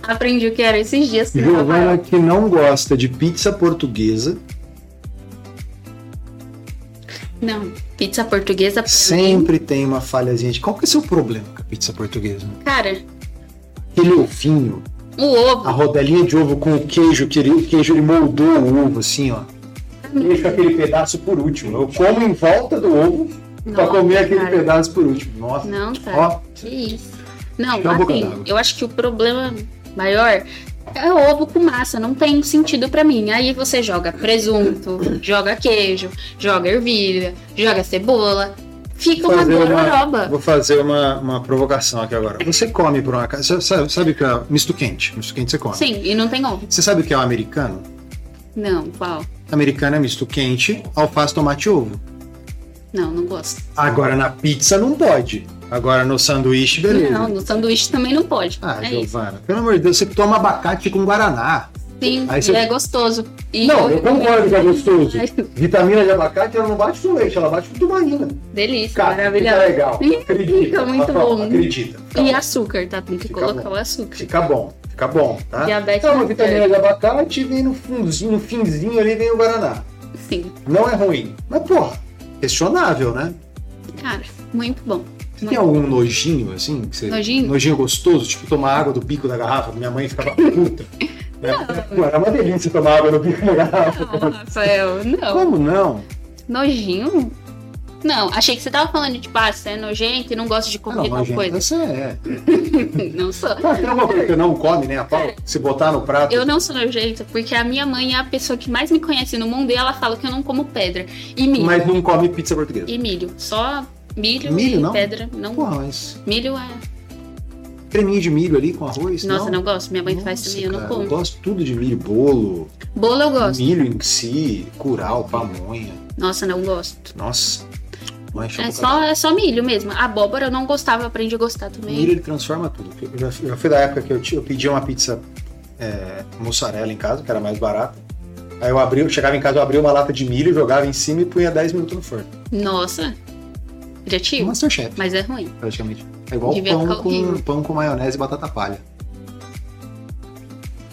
Aprendi o que era esses dias. o Giovana que não gosta de pizza portuguesa, Não, pizza portuguesa pra mim. sempre tem uma falhazinha de qual que é o seu problema com a pizza portuguesa? Cara, Aquele ovinho, o ovo. a rodelinha de ovo com o queijo, que ele, o queijo ele moldou o ovo assim, ó. Deixa aquele pedaço por último. Eu como em volta do ovo pra Nossa, comer aquele cara. pedaço por último. Nossa. Não, tá. Ó, Que isso. Não, assim, eu acho que o problema maior é ovo com massa. Não tem sentido pra mim. Aí você joga presunto, joga queijo, joga ervilha, joga cebola. Fica uma gororoba. Vou fazer uma, uma provocação aqui agora. Você come por uma casa. Sabe, sabe o que é misto quente? Misto quente você come. Sim, e não tem ovo. Você sabe o que é o americano? Não, qual? Americana é misto quente, alface, tomate e ovo. Não, não gosto. Agora na pizza não pode. Agora no sanduíche, beleza. Não, no sanduíche também não pode. Ah, é isso. Giovana, pelo amor de Deus, você toma abacate com guaraná. Sim, Aí você- é gostoso. E não, eu concordo que é gostoso. Vitamina de abacate, ela não bate com leite, ela bate com tubaína. Delícia, Cara, fica maravilhoso. legal. Acredita. fica muito bom. Acredita. Fica E bom. açúcar, tá? Tem que Fica colocar bom. o açúcar. Fica bom, fica bom, tá? Diabetes então, a não vitamina de abacate vem no fundinho, no finzinho ali vem o guaraná. Sim, Não é ruim. Mas, porra, questionável, né? cara, muito bom. Você tem algum nojinho, assim? que você- Nojinho? Nojinho gostoso, tipo tomar água do bico da garrafa. Minha mãe ficava puta. Pô, era uma delícia tomar água do bico da garrafa. Não, Rafael, não. Como não? Nojinho? Não, achei que você tava falando, tipo, ah, você é nojento e não gosta de Ah, comer não, tal coisa. Você é. Não sou. Ah, tem alguma coisa que não come, nem a pau? Se botar no prato. Eu não sou nojenta, porque a minha mãe é a pessoa que mais me conhece no mundo e ela fala que eu não como pedra. E milho. Mas não come pizza portuguesa. E milho. Só milho, Milho, e não? pedra. Não. Porra, mas Milho é. creminho de milho ali com arroz? Nossa, não, gosto. Minha mãe faz Nossa, também, eu não cara, como. gosto tudo de milho, bolo, Bolo eu gosto. milho em si, curau, pamonha. Nossa, não gosto. Nossa, É só, é só milho mesmo. Abóbora eu não gostava, eu aprendi a gostar O também. milho ele transforma tudo. Eu já, já fui da época que eu, eu pedia uma pizza é, mussarela em casa, que era mais barata. Aí eu abri, eu chegava em casa, eu abria uma lata de milho, jogava em cima e punha 10 minutos no forno. Nossa. Criativo. Masterchef, Mas é ruim. praticamente. É igual Devia pão com, pão com maionese e batata palha.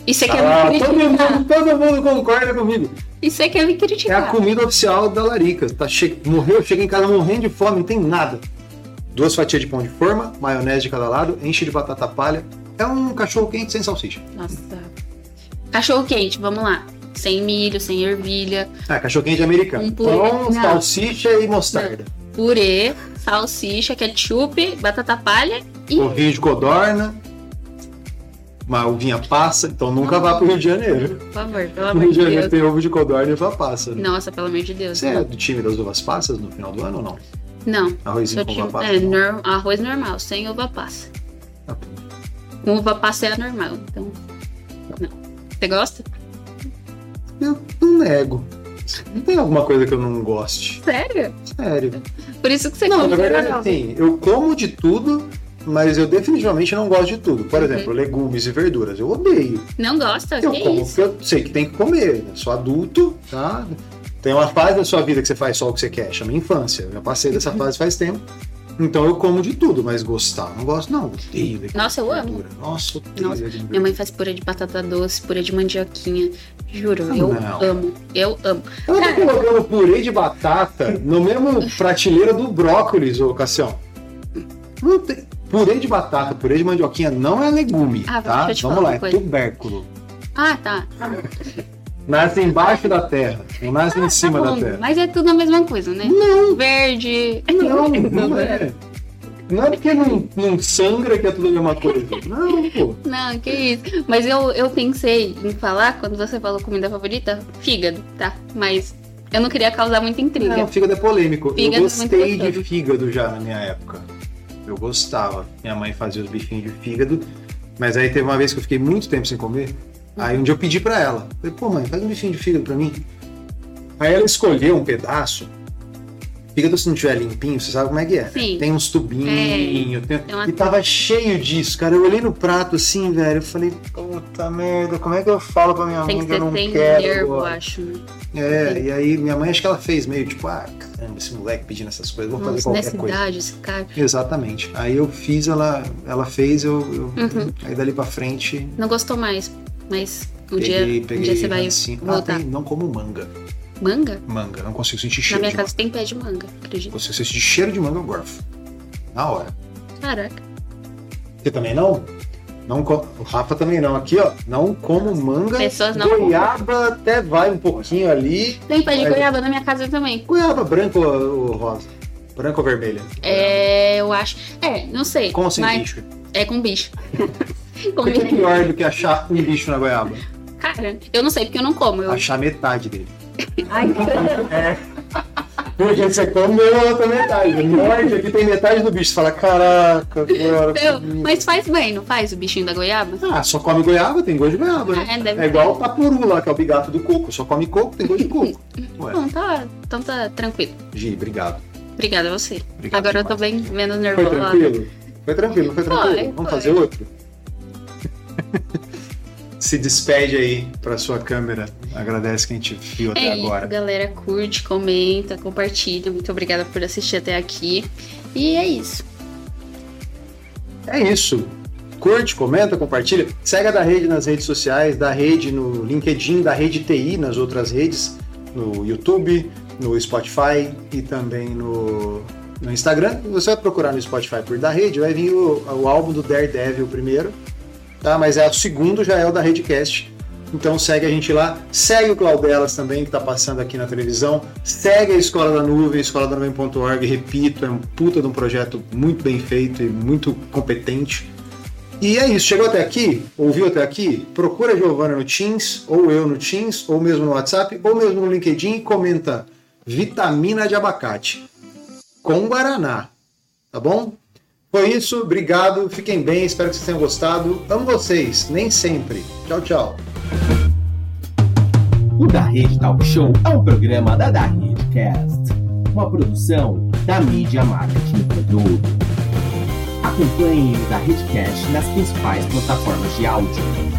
Você quer Ah, me todo, criticar? mundo, todo mundo concorda comigo. E você quer me É a criticar? comida oficial da Larica. Tá che... Morreu, chega em casa morrendo de fome, não tem nada. Duas fatias de pão de forma, maionese de cada lado, enche de batata palha. É um cachorro quente sem salsicha. Nossa. Cachorro quente, vamos lá. Sem milho, sem ervilha, Ah, cachorro quente americano. Um purê. Pão, Não. salsicha e mostarda. purê, salsicha, ketchup, batata palha e. Ovinho de codorna. Uma uvinha passa, então nunca vá pro Rio de Janeiro. Por favor, pelo No amor Rio de de Janeiro Deus. tem ovo de codorna e uva passa. né? Nossa, pelo amor de Deus. Você é do time das uvas passas no final do ano ou não? Não. Arrozinho com time- uva passa? é, não? nor- arroz normal, sem uva passa. Bom. Com uva passa é normal, então. Não. Você gosta? Eu não nego. Não tem alguma coisa que eu não goste. Sério? Sério. Por isso que você Não, come na verdade, assim, eu como de tudo, mas eu definitivamente não gosto de tudo. Por Uhum. exemplo, legumes e verduras. Eu odeio. Não gosta? Eu que como isso? porque eu sei que tem que comer. Eu sou adulto, tá? Tem uma fase da sua vida que você faz só o que você quer, chama infância. Eu passei dessa Uhum. fase faz tempo. Então eu como de tudo, mas gostar, não gosto, não. Odeio Nossa, eu amo. Nossa, odeio Nossa, Minha mãe faz purê de batata doce, purê de mandioquinha. Juro, Ah, eu não. amo. Eu amo. Ela tá colocando purê de batata no mesmo prateleira do brócolis, ô Cassião. Não tem- Purê de batata, purê de mandioquinha não é legume, Ah, tá? Vamos lá, é coisa. tubérculo. Ah, tá. tá. Nasce embaixo da terra, não nasce em cima Tá da terra. Mas é tudo a mesma coisa, né? Não, Verde. não, não é. Não é porque não, não sangra que é tudo a mesma coisa. Não, pô. Não, que isso. Mas eu, eu pensei em falar, quando você falou comida favorita, fígado, tá? Mas eu não queria causar muita intriga. Não, fígado é polêmico. Fígado é eu muito gostei de gostoso. fígado já na minha época. Eu gostava. Minha mãe fazia os bifinhos de fígado. Mas aí teve uma vez que eu fiquei muito tempo sem comer. Aí um dia eu pedi pra ela. Falei, pô, mãe, faz um bifinho de fígado pra mim. Aí ela escolheu um pedaço. Fígado, se não tiver limpinho, você sabe como é que é. né? Sim. Tem uns tubinhos. tem- Tem uma- E tava cheio disso, cara. Eu olhei no prato assim, velho. Eu falei, puta merda, como é que eu falo pra minha Tem mãe que que eu não sem quero? nervo, agora? acho. né? É, e aí minha mãe acho que ela fez meio tipo, ah, caramba, esse moleque pedindo essas coisas, vou fazer Nossa, qualquer nessa coisa. idade, esse cara. Exatamente. Aí eu fiz, ela, ela fez, eu, eu- Uhum. aí dali pra frente Não gostou mais, mas um peguei, dia, peguei um dia você vai. Ah, tem, não como manga. Manga? Manga, não consigo sentir Na cheiro minha de casa tem pé de manga, manga. Consigo sentir cheiro de manga, eu gorfo. Na hora. Caraca. Você também não? Não O Rafa também não. Aqui, ó, não como manga. Pessoas não Goiaba até vai um pouquinho ali. Tem pé de goiaba na minha casa também. Goiaba branca ou, rosa? Branca ou vermelha? É, eu acho. É, não sei. Com ou sem mas bicho? É com bicho. com O que é pior do que achar um bicho na goiaba? Cara, eu não sei porque eu não como. Eu... Achar metade dele. Ai, Porque você comeu a outra metade. Morde, aqui tem metade do bicho. Você fala, caraca, agora. Meu, mas faz bem, não faz o bichinho da goiaba? Ah, só come goiaba, tem gosto de goiaba, né? Ah, é, É igual o papuru lá, que é o bigato do coco. Só come coco, tem gosto de coco. Ué, Não, tá, então tá tranquilo. Gi, obrigado. Obrigada a você. Obrigado Agora eu tô demais. bem menos Foi nervosa. tranquilo? Foi tranquilo, foi tranquilo? Foi, Vamos foi. fazer outro? Se despede aí pra sua câmera. Agradece quem te viu até É isso, agora. galera. Curte, comenta, compartilha. Muito obrigada por assistir até aqui. E é isso. É isso. Curte, comenta, compartilha. Segue a da rede nas redes sociais, da rede no LinkedIn, da rede TI nas outras redes, no YouTube, no Spotify e também no, no Instagram. Você vai procurar no Spotify por da rede, vai vir o, o álbum do Daredevil primeiro, tá? Mas é o segundo, já é o da Redcast. Então segue a gente lá, segue o Claudelas também, que tá passando aqui na televisão, segue a Escola da Nuvem, escola da nuvem.org, repito, é um puta de um projeto muito bem feito e muito competente. E é isso, chegou até aqui, ouviu até aqui? Procura a Giovana no Teams, ou eu no Teams, ou mesmo no WhatsApp, ou mesmo no LinkedIn e comenta. Vitamina de abacate. Com Guaraná, tá bom? Foi isso, obrigado, fiquem bem, espero que vocês tenham gostado. Amo vocês, nem sempre. Tchau, tchau. O Da Rede Talk Show é um programa da Da Redecast, uma produção da mídia marketing produto. Acompanhe o Da Redcast nas principais plataformas de áudio